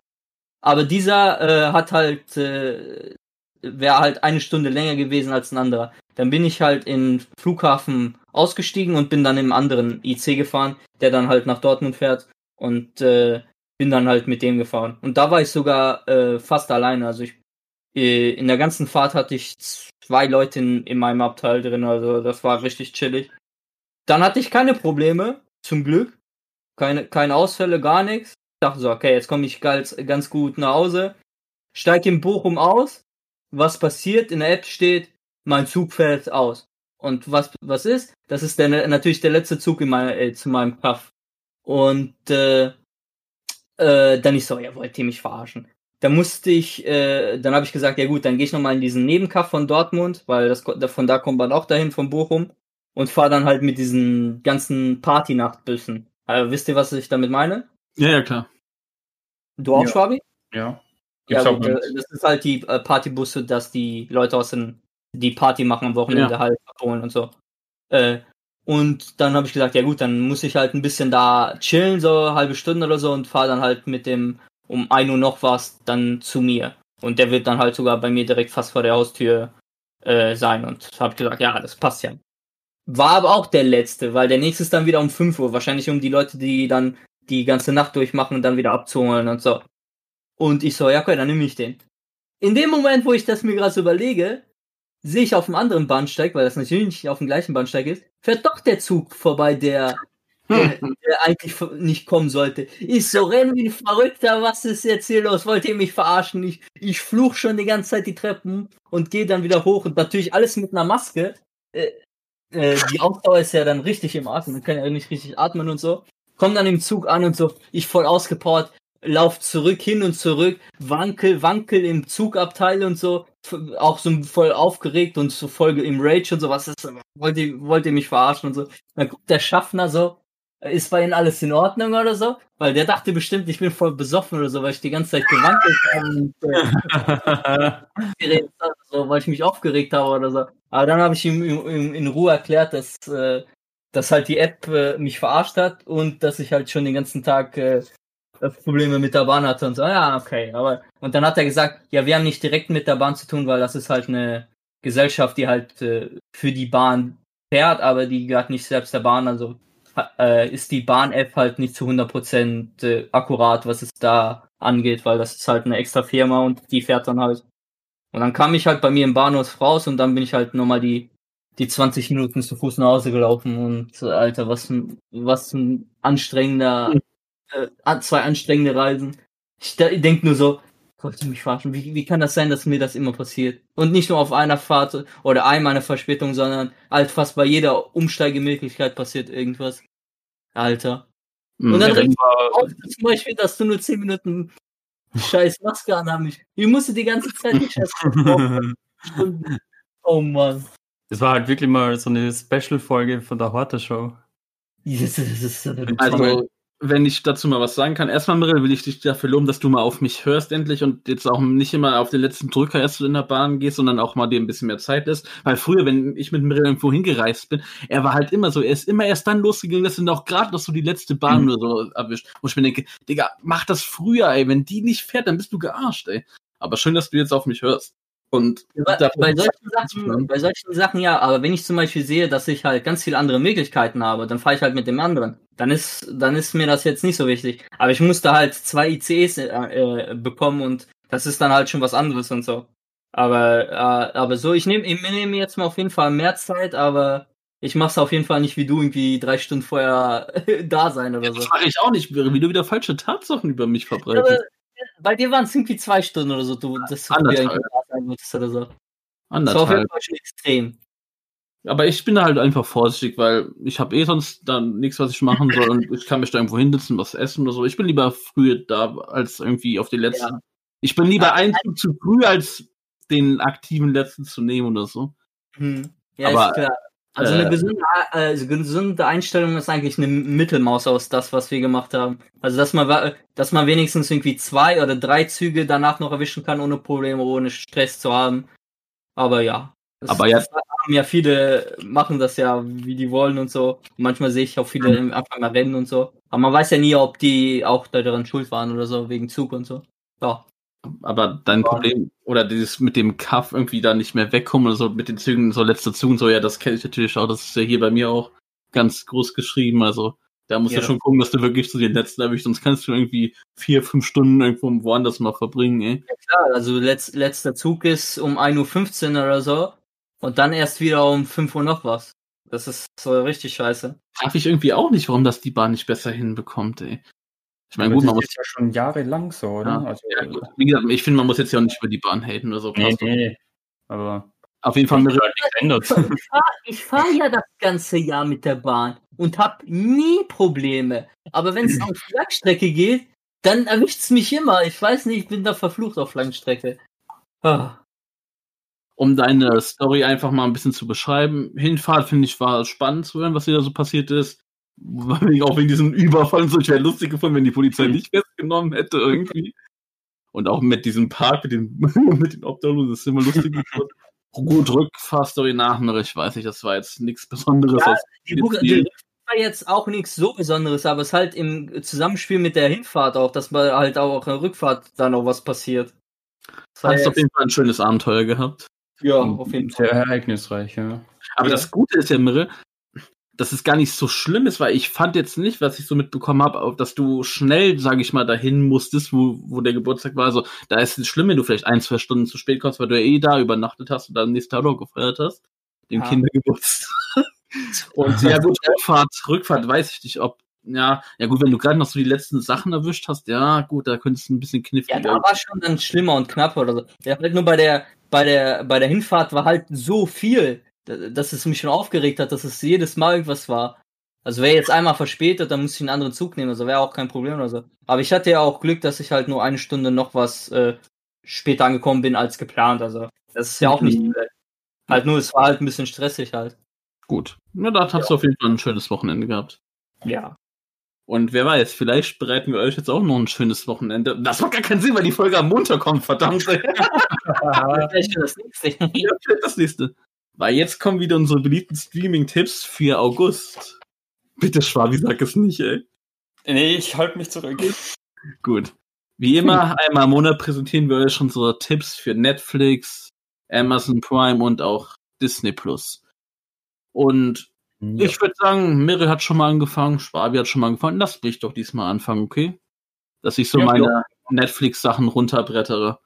Aber dieser äh, hat halt, äh, wäre halt eine Stunde länger gewesen als ein anderer. Dann bin ich halt in Flughafen ausgestiegen und bin dann im anderen IC gefahren, der dann halt nach Dortmund fährt und äh, bin dann halt mit dem gefahren. Und da war ich sogar äh, fast alleine. Also ich äh, in der ganzen Fahrt hatte ich zwei Leute in, in meinem Abteil drin, also das war richtig chillig. Dann hatte ich keine Probleme, zum Glück. Keine, keine Ausfälle, gar nichts. Ich dachte so, okay, jetzt komme ich ganz, ganz gut nach Hause. Steig in Bochum aus. Was passiert? In der App steht, mein Zug fällt aus. Und was, was ist? Das ist der, natürlich der letzte Zug in mein, äh, zu meinem Kaff. Und äh, äh, dann ich so, ja, wollt ihr mich verarschen? Da musste ich, äh, dann habe ich gesagt, ja gut, dann gehe ich nochmal in diesen Nebenkaff von Dortmund, weil das von da kommt man auch dahin, von Bochum, und fahre dann halt mit diesen ganzen Partynachtbussen. Also, wisst ihr, was ich damit meine? Ja, ja, klar. Du auch, ja. Schwabi? Ja. ja gut, äh, das ist halt die äh, Partybusse, dass die Leute aus den, die Party machen am Wochenende ja. halt abholen und so. Äh, und dann habe ich gesagt, ja gut, dann muss ich halt ein bisschen da chillen, so eine halbe Stunde oder so und fahre dann halt mit dem um 1 Uhr noch was dann zu mir. Und der wird dann halt sogar bei mir direkt fast vor der Haustür äh, sein. Und habe gesagt, ja, das passt ja. War aber auch der letzte, weil der nächste ist dann wieder um 5 Uhr. Wahrscheinlich um die Leute, die dann die ganze Nacht durchmachen und dann wieder abzuholen und so. Und ich so, ja, okay, dann nehme ich den. In dem Moment, wo ich das mir gerade so überlege, sehe ich auf dem anderen Bahnsteig, weil das natürlich nicht auf dem gleichen Bahnsteig ist, fährt doch der Zug vorbei, der, der, der eigentlich nicht kommen sollte. Ich so renn wie ein Verrückter, was ist jetzt hier los? Wollt ihr mich verarschen? Ich, ich fluch schon die ganze Zeit die Treppen und gehe dann wieder hoch und natürlich alles mit einer Maske. Äh, die Ausdauer ist ja dann richtig im Atmen, man kann ja nicht richtig atmen und so. Komm dann im Zug an und so, ich voll ausgepowert, lauf zurück, hin und zurück, wankel, wankel im Zugabteil und so, auch so voll aufgeregt und so voll im Rage und so, was ist, wollt ihr, wollt ihr mich verarschen und so. Dann guckt der Schaffner so, ist bei Ihnen alles in Ordnung oder so? Weil der dachte bestimmt, ich bin voll besoffen oder so, weil ich die ganze Zeit gewankelt habe und äh, so, weil ich mich aufgeregt habe oder so. Aber dann habe ich ihm in, in, Ruhe erklärt, dass, äh, dass halt die App äh, mich verarscht hat und dass ich halt schon den ganzen Tag äh, Probleme mit der Bahn hatte und so, ja, okay. Aber und dann hat er gesagt, ja, wir haben nicht direkt mit der Bahn zu tun, weil das ist halt eine Gesellschaft, die halt äh, für die Bahn fährt, aber die gehört nicht selbst der Bahn, also äh, ist die Bahn-App halt nicht zu 100% äh, akkurat, was es da angeht, weil das ist halt eine extra Firma und die fährt dann halt. Und dann kam ich halt bei mir im Bahnhof raus und dann bin ich halt nochmal die, die 20 Minuten zu Fuß nach Hause gelaufen und Alter, was ein, was ein anstrengender äh, zwei anstrengende Reisen. Ich denke nur so, wollte mich verarschen. Wie, wie kann das sein, dass mir das immer passiert? Und nicht nur auf einer Fahrt oder einmal eine Verspätung, sondern halt fast bei jeder Umsteigemöglichkeit passiert irgendwas. Alter. Mhm, Und dann ja, auch zum Beispiel, dass du nur 10 Minuten scheiß Maske anhaben. Ich musste die ganze Zeit nicht Oh Mann. Das war halt wirklich mal so eine Special-Folge von der Horter Show. Also, wenn ich dazu mal was sagen kann, erstmal, Mirel, will ich dich dafür loben, dass du mal auf mich hörst endlich und jetzt auch nicht immer auf den letzten Drücker erst in der Bahn gehst, sondern auch mal dir ein bisschen mehr Zeit lässt. Weil früher, wenn ich mit Mirel irgendwo hingereist bin, er war halt immer so, er ist immer erst dann losgegangen, dass er auch gerade noch so die letzte Bahn mhm. oder so erwischt. Wo ich mir denke, Digga, mach das früher, ey. Wenn die nicht fährt, dann bist du gearscht, ey. Aber schön, dass du jetzt auf mich hörst. Und bei, bei, solchen Sachen, bei solchen Sachen ja, aber wenn ich zum Beispiel sehe, dass ich halt ganz viele andere Möglichkeiten habe, dann fahre ich halt mit dem anderen. Dann ist, dann ist mir das jetzt nicht so wichtig. Aber ich musste halt zwei ICEs äh, äh, bekommen und das ist dann halt schon was anderes und so. Aber, äh, aber so, ich nehme ich nehm jetzt mal auf jeden Fall mehr Zeit, aber ich mach's auf jeden Fall nicht wie du irgendwie drei Stunden vorher da sein oder so. Das mache ich auch nicht, wie du wieder falsche Tatsachen über mich verbreitest bei dir waren es irgendwie zwei Stunden oder so, du, dass du sein wolltest oder so. Anderthalb. Das war auf jeden Fall schon extrem. Aber ich bin da halt einfach vorsichtig, weil ich habe eh sonst dann nichts, was ich machen soll und ich kann mich da irgendwo hinsetzen, was essen oder so. Ich bin lieber früh da als irgendwie auf die letzten. Ja. Ich bin lieber ja, ein Zug zu früh, als den aktiven letzten zu nehmen oder so. Hm. Ja, Aber, ist klar. Also eine äh. gesunde, also gesunde Einstellung ist eigentlich eine Mittelmaus aus das, was wir gemacht haben. Also dass man, dass man wenigstens irgendwie zwei oder drei Züge danach noch erwischen kann, ohne Probleme, ohne Stress zu haben. Aber ja. Aber ja. ja viele machen das ja, wie die wollen und so. Manchmal sehe ich auch viele im Anfang mal rennen und so. Aber man weiß ja nie, ob die auch daran schuld waren oder so, wegen Zug und so. Ja. Aber dein Problem, oder dieses mit dem Kaff irgendwie da nicht mehr wegkommen oder so, mit den Zügen, so letzte Zügen, so, ja, das kenne ich natürlich auch, das ist ja hier bei mir auch ganz groß geschrieben, also da musst ja. du schon gucken, dass du wirklich zu den letzten erwischst, sonst kannst du irgendwie vier, fünf Stunden irgendwo woanders mal verbringen, ey. Ja klar, also letz, letzter Zug ist um 1.15 Uhr oder so und dann erst wieder um 5 Uhr noch was. Das ist so richtig scheiße. Darf ich irgendwie auch nicht, warum das die Bahn nicht besser hinbekommt, ey. Ich meine, gut, man muss. ja schon jahrelang so, oder? Ja, also, ja, gut. Wie gesagt, ich finde, man muss jetzt ja auch nicht über die Bahn haten oder so. Nee, nee. Aber. Auf jeden Fall mir geändert. Ich fahre fahr ja das ganze Jahr mit der Bahn und habe nie Probleme. Aber wenn es auf Langstrecke geht, dann erwischt es mich immer. Ich weiß nicht, ich bin da verflucht auf Langstrecke. Ah. Um deine Story einfach mal ein bisschen zu beschreiben. Hinfahrt finde ich war spannend zu hören, was hier da so passiert ist auch wegen diesem Überfall und so, ich wäre lustig gefunden, wenn die Polizei nicht festgenommen hätte irgendwie. Und auch mit diesem Park, mit den, mit den Obdachlosen, das ist immer lustig geworden. Gut, Rückfahrstory nach, ich weiß nicht, das war jetzt nichts Besonderes. Ja, die, die war jetzt auch nichts so Besonderes, aber es ist halt im Zusammenspiel mit der Hinfahrt auch, dass man halt auch in der Rückfahrt da noch was passiert. Das Hast auf jeden Fall ein schönes Abenteuer gehabt. Ja, auf jeden Fall. Sehr ereignisreich, ja. Aber ja. das Gute ist ja, Mirre, dass es gar nicht so schlimm ist, weil ich fand jetzt nicht, was ich so mitbekommen habe, dass du schnell, sage ich mal, dahin musstest, wo, wo der Geburtstag war. Also da ist es schlimm, wenn du vielleicht ein, zwei Stunden zu spät kommst, weil du ja eh da übernachtet hast und dann nächsten Tag noch gefeiert hast. Den ja. Kindergeburtstag. und ja gut, Rückfahrt, Rückfahrt weiß ich nicht, ob ja, ja gut, wenn du gerade noch so die letzten Sachen erwischt hast, ja gut, da könntest du ein bisschen knifflig. Ja, da war schon dann schlimmer und knapper oder so. Ja, halt nur bei der, bei der, bei der Hinfahrt war halt so viel dass es mich schon aufgeregt hat, dass es jedes Mal irgendwas war. Also wäre jetzt einmal verspätet, dann muss ich einen anderen Zug nehmen, also wäre auch kein Problem oder so. Aber ich hatte ja auch Glück, dass ich halt nur eine Stunde noch was äh, später angekommen bin als geplant. Also das ist ja auch nicht mhm. halt nur, es war halt ein bisschen stressig halt. Gut. Na, da hast ja. du auf jeden Fall ein schönes Wochenende gehabt. Ja. Und wer weiß, vielleicht bereiten wir euch jetzt auch noch ein schönes Wochenende. Das macht gar keinen Sinn, weil die Folge am Montag kommt, verdammt. vielleicht das nächste. Ja, das nächste. Weil jetzt kommen wieder unsere beliebten Streaming-Tipps für August. Bitte, Schwabi, sag es nicht, ey. Nee, ich halte mich zurück. Gut. Wie immer, einmal im Monat präsentieren wir euch unsere Tipps für Netflix, Amazon Prime und auch Disney Plus. Und ja. ich würde sagen, Mirre hat schon mal angefangen, Schwabi hat schon mal angefangen. Lasst mich doch diesmal anfangen, okay? Dass ich so ja, meine Netflix-Sachen runterbrettere.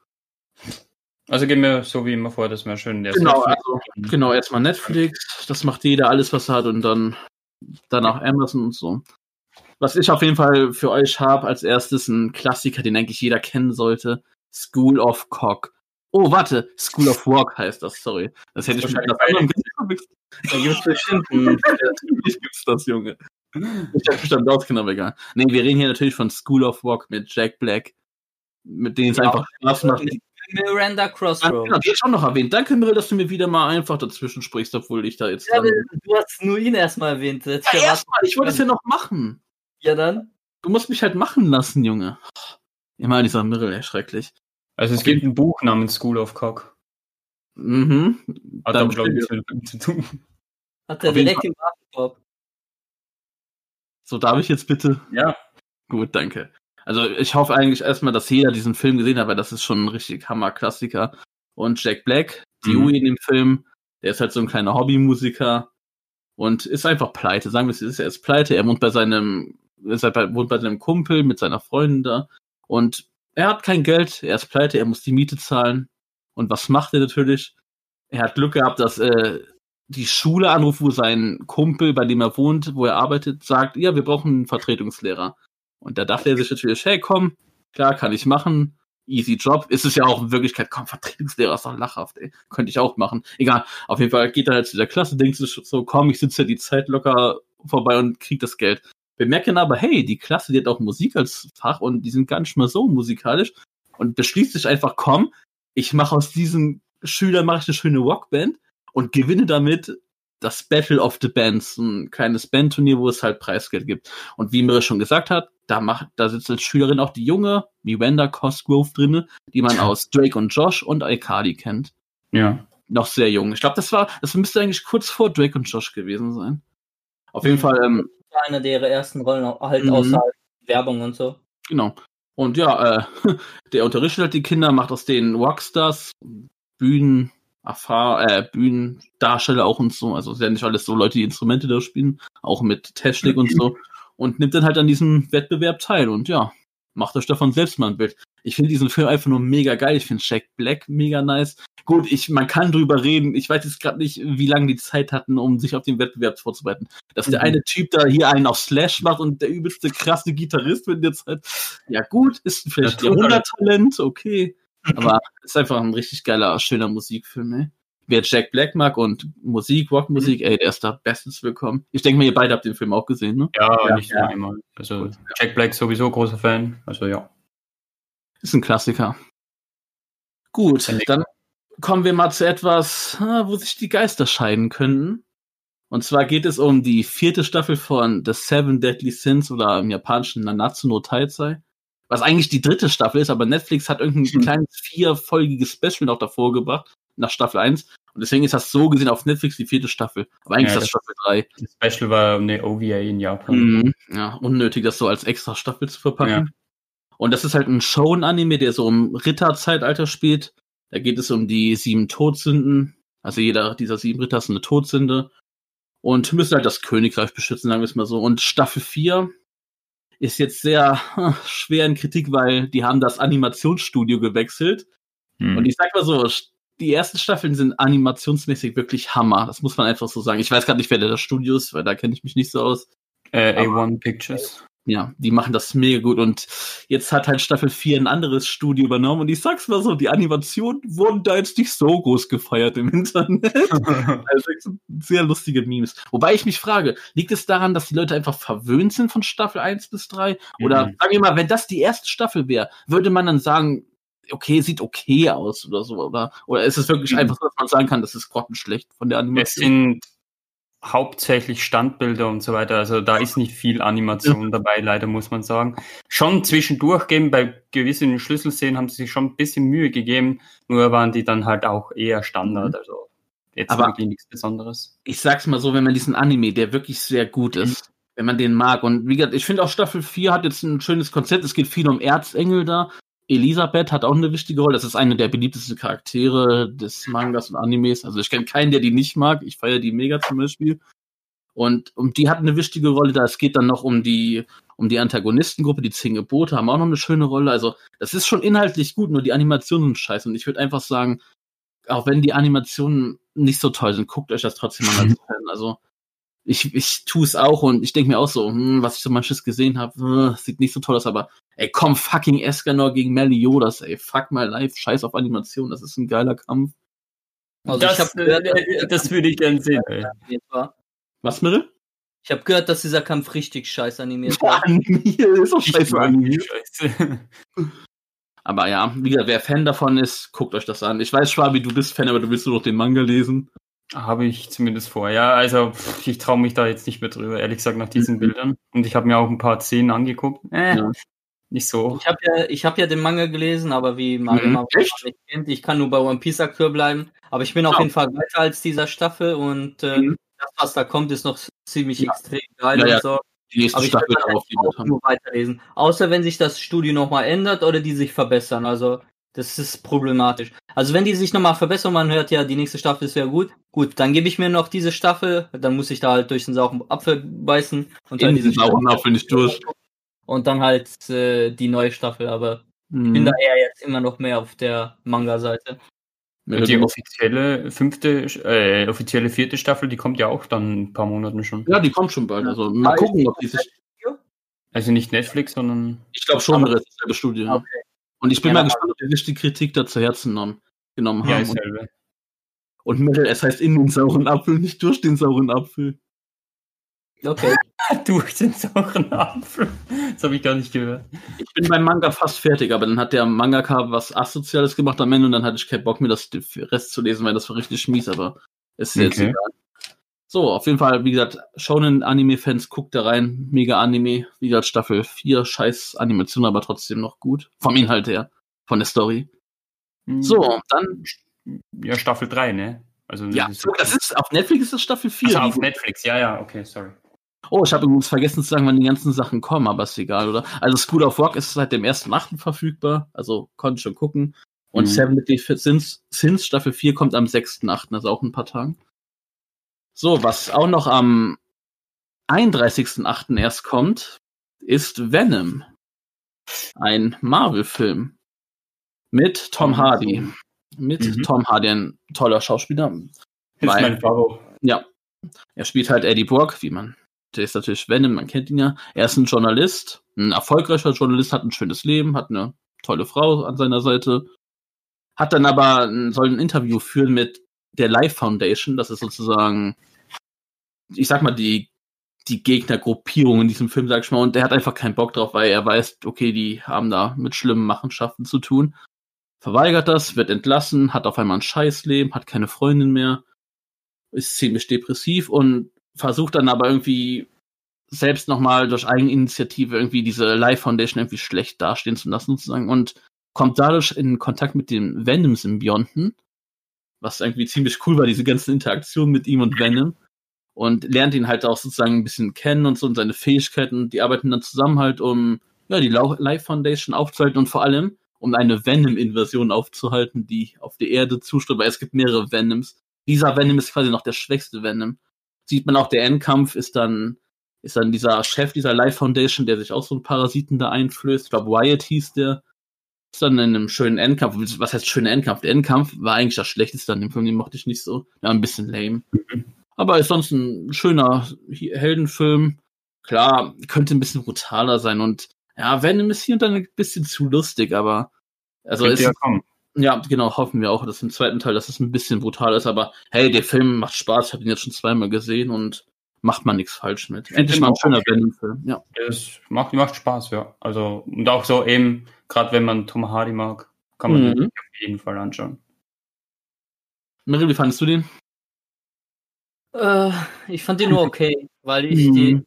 Also gehen wir so wie immer vor, dass wir schön erst genau, also, genau, erstmal Netflix, das macht jeder alles, was er hat und dann danach Amazon und so. Was ich auf jeden Fall für euch habe, als erstes ein Klassiker, den eigentlich jeder kennen sollte. School of Cock. Oh, warte, School of Walk heißt das, sorry. Das hätte ich schon auf anderem verwechselt. Da gibt es bestimmt. Natürlich gibt's das, Junge. Ich hab bestimmt auskennen, aber egal. Nee, wir reden hier natürlich von School of Walk mit Jack Black, mit denen es ja, einfach Spaß macht Miranda Crossroad. Genau, die hätte ich auch noch erwähnt. Danke, Mirel, dass du mir wieder mal einfach dazwischen sprichst, obwohl ich da jetzt. Ja, du hast nur ihn erstmal erwähnt. Jetzt Ja, erstmal, ich wollte es ja noch machen. Ja, dann. Du musst mich halt machen lassen, Junge. Immer dieser Mirrell, ey, schrecklich. Also es Okay. gibt ein Buch namens School of Cock. Mhm. Hat Dann glaube ich, nichts mit dem zu tun. Hat er direkt im Warenkorb. So, darf ich jetzt bitte? Ja. Gut, danke. Also ich hoffe eigentlich erstmal, dass jeder diesen Film gesehen hat, weil das ist schon ein richtig Hammer-Klassiker. Und Jack Black, Dewey Mhm. in dem Film, der ist halt so ein kleiner Hobbymusiker und ist einfach pleite. Sagen wir es, ist, er ist pleite. Er wohnt bei seinem, ist halt bei, wohnt bei seinem Kumpel mit seiner Freundin da und er hat kein Geld, er ist pleite, er muss die Miete zahlen. Und was macht er natürlich? Er hat Glück gehabt, dass äh, die Schule anruft, wo sein Kumpel, bei dem er wohnt, wo er arbeitet, sagt, ja, wir brauchen einen Vertretungslehrer. Und da dachte er sich natürlich, hey, komm, klar, kann ich machen. Easy Job. Ist es ja auch in Wirklichkeit, komm, Vertretungslehrer ist doch lachhaft, ey. Könnte ich auch machen. Egal. Auf jeden Fall geht er halt zu der Klasse, denkt sich so, komm, ich sitze ja die Zeit locker vorbei und krieg das Geld. Bemerken aber, hey, die Klasse, die hat auch Musik als Fach und die sind gar nicht mal so musikalisch und beschließt sich einfach, komm, ich mache aus diesen Schülern mache ich eine schöne Rockband und gewinne damit das Battle of the Bands, ein kleines Bandturnier, wo es halt Preisgeld gibt. Und wie Mirre schon gesagt hat, da macht, da sitzt als Schülerin auch die junge Miranda Cosgrove drinne, die man aus Drake und Josh und Icardi kennt. Ja. Noch sehr jung. Ich glaube, das war, das müsste eigentlich kurz vor Drake und Josh gewesen sein. Auf jeden Mhm. Fall, ähm, Einer der ihre ersten Rollen, auch halt Mhm. außerhalb Werbung und so. Genau. Und ja, äh, der unterrichtet halt die Kinder, macht aus denen Rockstars, Bühnen, Erfahr äh, Bühnendarsteller auch und so. Also es sind ja nicht alles so Leute, die Instrumente da spielen, auch mit Technik und so. Und nimmt dann halt an diesem Wettbewerb teil und ja, macht euch davon selbst mal ein Bild. Ich finde diesen Film einfach nur mega geil. Ich finde Jack Black mega nice. Gut, ich, man kann drüber reden. Ich weiß jetzt gerade nicht, wie lange die Zeit hatten, um sich auf den Wettbewerb vorzubereiten. Dass der Mhm. eine Typ da hier einen auf Slash macht und der übelste krasse Gitarrist, wenn jetzt halt, ja gut, ist vielleicht Ja, ein tut er. Jahrhunderttalent, okay. Aber ist einfach ein richtig geiler, schöner Musikfilm, ey. Wer Jack Black mag und Musik, Rockmusik, ey, der ist da bestens willkommen. Ich denke mal, ihr beide habt den Film auch gesehen, ne? Ja, Ja, nicht ja. einmal. Also Gut, Jack Black sowieso großer Fan. Also ja. Ist ein Klassiker. Gut, dann kommen wir mal zu etwas, ah, wo sich die Geister scheiden könnten. Und zwar geht es um die vierte Staffel von The Seven Deadly Sins oder im japanischen Nanatsu no Taizai. Was eigentlich die dritte Staffel ist, aber Netflix hat irgendein Hm. kleines vierfolgiges Special noch davor gebracht, nach Staffel 1. Und deswegen ist das so gesehen auf Netflix die vierte Staffel. Aber eigentlich Ja, ist das das- Staffel 3. Das Special war eine OVA in Japan. Mhm. Ja, unnötig, das so als extra Staffel zu verpacken. Und das ist halt ein Shonen-Anime, der so im Ritterzeitalter spielt. Da geht es um die sieben Todsünden. Also jeder dieser sieben Ritter ist eine Todsünde. Und müssen halt das Königreich beschützen, sagen wir es mal so. Und Staffel 4 ist jetzt sehr schwer in Kritik, weil die haben das Animationsstudio gewechselt. Hm. Und ich sag mal so, die ersten Staffeln sind animationsmäßig wirklich Hammer. Das muss man einfach so sagen. Ich weiß gerade nicht, wer der das Studio ist, weil da kenne ich mich nicht so aus. äh, A1 Pictures. Ja, die machen das mega gut und jetzt hat halt Staffel 4 ein anderes Studio übernommen und ich sag's mal so, die Animationen wurden da jetzt nicht so groß gefeiert im Internet. Also es sehr lustige Memes. Wobei ich mich frage, liegt es daran, dass die Leute einfach verwöhnt sind von Staffel 1 bis 3? Oder Mhm. sagen wir mal, wenn das die erste Staffel wäre, würde man dann sagen, okay, sieht okay aus oder so, oder? Oder ist es wirklich Mhm. einfach so, dass man sagen kann, das ist grottenschlecht von der Es Animation? sind hauptsächlich Standbilder und so weiter. Also da ist nicht viel Animation dabei, leider muss man sagen. Schon zwischendurch geben, bei gewissen Schlüsselszenen haben sie sich schon ein bisschen Mühe gegeben, nur waren die dann halt auch eher Standard. Mhm. Also jetzt Aber- wirklich nichts Besonderes. ich sag's mal so, wenn man diesen Anime, der wirklich sehr gut ist, wenn man den mag. Und wie gesagt, ich finde auch Staffel 4 hat jetzt ein schönes Konzept. Es geht viel um Erzengel da. Elisabeth hat auch eine wichtige Rolle. Das ist eine der beliebtesten Charaktere des Mangas und Animes. Also ich kenne keinen, der die nicht mag. Ich feiere die mega zum Beispiel. Und, und die hat eine wichtige Rolle da. Es geht dann noch um die, um die Antagonistengruppe, die zehn Gebote haben auch noch eine schöne Rolle. Also das ist schon inhaltlich gut, nur die Animationen sind scheiße. Und ich würde einfach sagen, auch wenn die Animationen nicht so toll sind, guckt euch das trotzdem mal Fan. Also ich, ich tue es auch und ich denke mir auch so, hm, was ich so manches gesehen habe, sieht nicht so toll aus, aber ey, komm, fucking Escanor gegen Meliodas, ey, fuck mal live, scheiß auf Animation, das ist ein geiler Kampf. Also das, gehört, äh, das würde ich gern sehen. Was, Mirre? Ich habe gehört, dass dieser Kampf richtig scheiß animiert Ja, war. animiert, ist doch Ich scheiße animiert. Scheiße. Aber ja, wie gesagt, wer Fan davon ist, guckt euch das an. Ich weiß, Schwabi, du bist Fan, aber du willst nur noch den Manga lesen. Habe ich zumindest vor, ja. Also ich traue mich da jetzt nicht mehr drüber, ehrlich gesagt, nach diesen mhm. Bildern. Und ich habe mir auch ein paar Szenen angeguckt. Äh, ja. Nicht so. Ich habe ja, ich hab ja den Manga gelesen, aber wie man mhm. nicht kennt, ich kann nur bei One Piece aktuell bleiben. Aber ich bin ja. auf jeden Fall weiter als dieser Staffel und äh, mhm. das, was da kommt, ist noch ziemlich ja. extrem geil ja, und so. Die nächste aber Staffel ich werde auch nur weiterlesen. Außer wenn sich das Studio nochmal ändert oder die sich verbessern. Also das ist problematisch. Also wenn die sich nochmal verbessern, man hört ja, die nächste Staffel ist ja gut. Gut, dann gebe ich mir noch diese Staffel, dann muss ich da halt durch den sauren Apfel beißen und dann diesen sauren Apfel nicht durch. Und dann halt äh, die neue Staffel, aber mhm. ich bin mhm. da eher jetzt immer noch mehr auf der Manga-Seite. Die offizielle fünfte, äh, offizielle vierte Staffel, die kommt ja auch dann ein paar Monaten schon. Ja, die kommt schon bald. Also mal gucken, ob die sich. Also nicht Netflix, sondern. Ich glaube schon, das ist Studio. Okay. Und ich bin ja, mal gespannt, ob die sich die Kritik da zu Herzen genommen, genommen haben. Ja, ist und, und Metal, es heißt in den sauren Apfel, nicht durch den sauren Apfel. Okay. durch den sauren Apfel. Das habe ich gar nicht gehört. Ich bin beim Manga fast fertig, aber dann hat der Mangaka was Asoziales gemacht am Ende und dann hatte ich keinen Bock mehr, das Rest zu lesen, weil das war richtig mies, aber ist jetzt okay. egal. So, auf jeden Fall, wie gesagt, Shonen Anime-Fans, guckt da rein. Mega Anime. Wie gesagt, Staffel 4, scheiß Animation, aber trotzdem noch gut. Vom Inhalt her. Von der Story. Mhm. So, dann. Ja, Staffel 3, ne? Also, ja, das ist, das ist auf Netflix ist das Staffel 4. Also auf Netflix, ja, ja, okay, sorry. Oh, ich habe übrigens vergessen zu sagen, wann die ganzen Sachen kommen, aber ist egal, oder? Also School of Rock ist seit dem 1.8. verfügbar, also konnte schon gucken. Und mhm. Seven Deadly Sins, Sins Staffel 4 kommt am 6.8., also auch ein paar Tagen. So, was auch noch am 31.8. erst kommt, ist Venom. Ein Marvel-Film. Mit Tom oh, Hardy. Mit mhm. Tom Hardy, ein toller Schauspieler. Ist weil, mein Favo. Ja. Er spielt halt Eddie Brock, wie man. Der ist natürlich Venom, man kennt ihn ja. Er ist ein Journalist, ein erfolgreicher Journalist, hat ein schönes Leben, hat eine tolle Frau an seiner Seite. Hat dann aber, soll ein Interview führen mit der Life Foundation, das ist sozusagen, ich sag mal, die, die Gegnergruppierung in diesem Film, sag ich mal, und der hat einfach keinen Bock drauf, weil er weiß, okay, die haben da mit schlimmen Machenschaften zu tun. Verweigert das, wird entlassen, hat auf einmal ein Scheißleben, hat keine Freundin mehr, ist ziemlich depressiv und versucht dann aber irgendwie selbst nochmal durch Eigeninitiative irgendwie diese Life Foundation irgendwie schlecht dastehen zu lassen sozusagen und kommt dadurch in Kontakt mit dem Venom-Symbionten, was irgendwie ziemlich cool war, diese ganzen Interaktionen mit ihm und Venom. Und lernt ihn halt auch sozusagen ein bisschen kennen und so und seine Fähigkeiten. Die arbeiten dann zusammen halt, um ja, die Life Foundation aufzuhalten und vor allem, um eine Venom-Invasion aufzuhalten, die auf die Erde zuströmt, weil es gibt mehrere Venoms. Dieser Venom ist quasi noch der schwächste Venom. Sieht man auch, der Endkampf ist dann, ist dann dieser Chef dieser Life Foundation, der sich auch so einen Parasiten da einflößt. Ich glaube, Wyatt hieß der ist dann in einem schönen Endkampf. Was heißt schöner Endkampf? Der Endkampf war eigentlich das Schlechteste an dem Film, den mochte ich nicht so. Ja, ein bisschen lame. Aber ist sonst ein schöner Heldenfilm. Klar, könnte ein bisschen brutaler sein und ja, Venom ist hier und dann ein bisschen zu lustig, aber also ist, ja, ja, genau, hoffen wir auch, dass im zweiten Teil, dass es ein bisschen brutal ist, aber hey, der Film macht Spaß, ich habe ihn jetzt schon zweimal gesehen und macht man nichts falsch mit. Endlich mal ein schöner Venom-Film, ja. Es macht, macht Spaß, ja. Also, und auch so eben, gerade wenn man Tom Hardy mag, kann man mhm. auf jeden Fall anschauen. Meryl, wie fandest du den? Äh, ich fand den nur okay, weil ich mhm. die,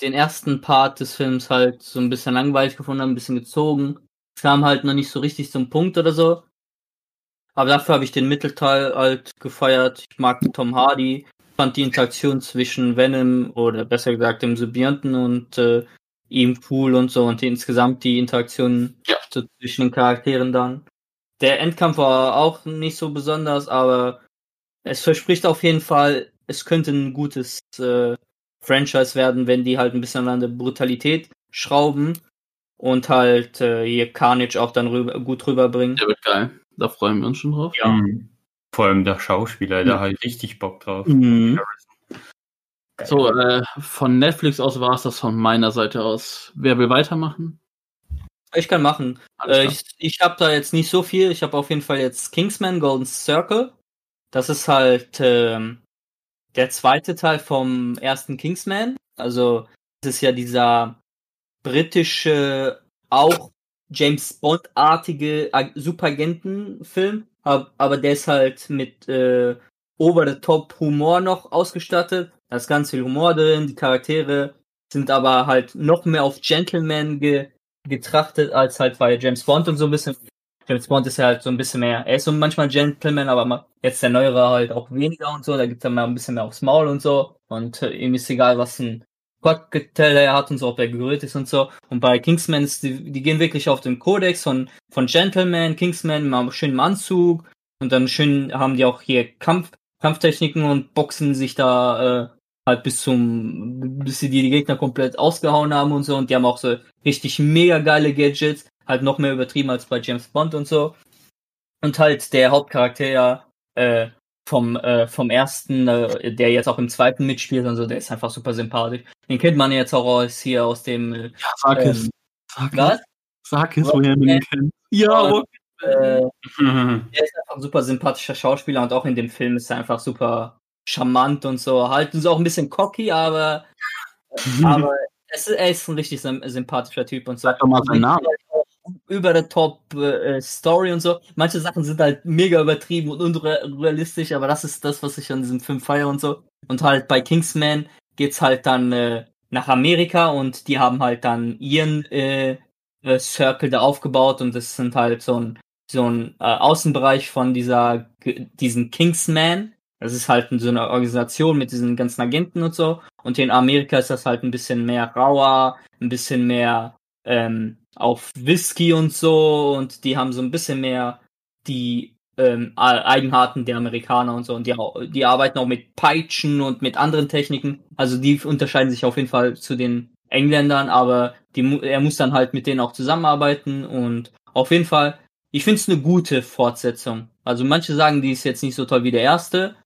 den ersten Part des Films halt so ein bisschen langweilig gefunden habe, ein bisschen gezogen. Es kam halt noch nicht so richtig zum Punkt oder so. Aber dafür habe ich den Mittelteil halt gefeiert. Ich mag Tom Hardy, fand die Interaktion zwischen Venom oder besser gesagt dem Symbionten und äh, ihm cool und so und insgesamt die Interaktion ja. so zwischen den Charakteren dann. Der Endkampf war auch nicht so besonders, aber es verspricht auf jeden Fall, es könnte ein gutes äh, Franchise werden, wenn die halt ein bisschen an der Brutalität schrauben und halt äh, hier Carnage auch dann rüber, gut rüberbringen. Der wird geil. Da freuen wir uns schon drauf. Ja. Mhm. Vor allem der Schauspieler, da mhm. hat richtig Bock drauf. Mhm. So, äh, von Netflix aus war es das von meiner Seite aus. Wer will weitermachen? Ich kann machen. Äh, ich ich habe da jetzt nicht so viel. Ich habe auf jeden Fall jetzt Kingsman Golden Circle. Das ist halt äh, der zweite Teil vom ersten Kingsman. Also, es ist ja dieser britische, auch James Bond-artige Superagenten-Film, aber der ist halt mit äh, over-the-top-Humor noch ausgestattet. Da ist ganz viel Humor drin, die Charaktere sind aber halt noch mehr auf Gentleman ge getrachtet, als halt bei James Bond und so ein bisschen. James Bond ist ja halt so ein bisschen mehr, er ist so manchmal Gentleman, aber jetzt der Neuere halt auch weniger und so, da gibt es dann mal ein bisschen mehr aufs Maul und so. Und äh, ihm ist egal, was ein Cocktail er hat und so, ob er gerührt ist und so. Und bei Kingsman ist, die, die gehen wirklich auf den Kodex von, von Gentleman, Kingsman, mal schön im Anzug. Und dann schön haben die auch hier Kampf, Kampftechniken und boxen sich da äh, halt bis zum, bis sie die Gegner komplett ausgehauen haben und so. Und die haben auch so richtig mega geile Gadgets, halt noch mehr übertrieben als bei James Bond und so. Und halt der Hauptcharakter ja, äh, vom, äh, vom ersten, äh, der jetzt auch im zweiten mitspielt und so, der ist einfach super sympathisch. Den kennt man jetzt auch aus hier aus dem. Äh, ja, sag ähm, es. Sag was? Sag es, woher man ihn kennt. Ja, und, äh, mhm. Er ist einfach ein super sympathischer Schauspieler und auch in dem Film ist er einfach super charmant und so. Halt ist auch ein bisschen cocky, aber, aber es, er ist ein richtig sympathischer Typ und so. Sag doch mal seinen Namen über der Top äh, Story und so. Manche Sachen sind halt mega übertrieben und unrealistisch, aber das ist das, was ich an diesem Film feiere und so. Und halt bei Kingsman geht's halt dann äh, nach Amerika und die haben halt dann ihren äh, äh, Circle da aufgebaut und das sind halt so ein so ein äh, Außenbereich von dieser diesen Kingsman. Das ist halt so eine Organisation mit diesen ganzen Agenten und so. Und in Amerika ist das halt ein bisschen mehr rauer, ein bisschen mehr ähm, auf Whisky und so und die haben so ein bisschen mehr die ähm, Eigenarten der Amerikaner und so und die, die arbeiten auch mit Peitschen und mit anderen Techniken. Also die unterscheiden sich auf jeden Fall zu den Engländern, aber die, er muss dann halt mit denen auch zusammenarbeiten und auf jeden Fall, ich finde es eine gute Fortsetzung. Also manche sagen, die ist jetzt nicht so toll wie der erste.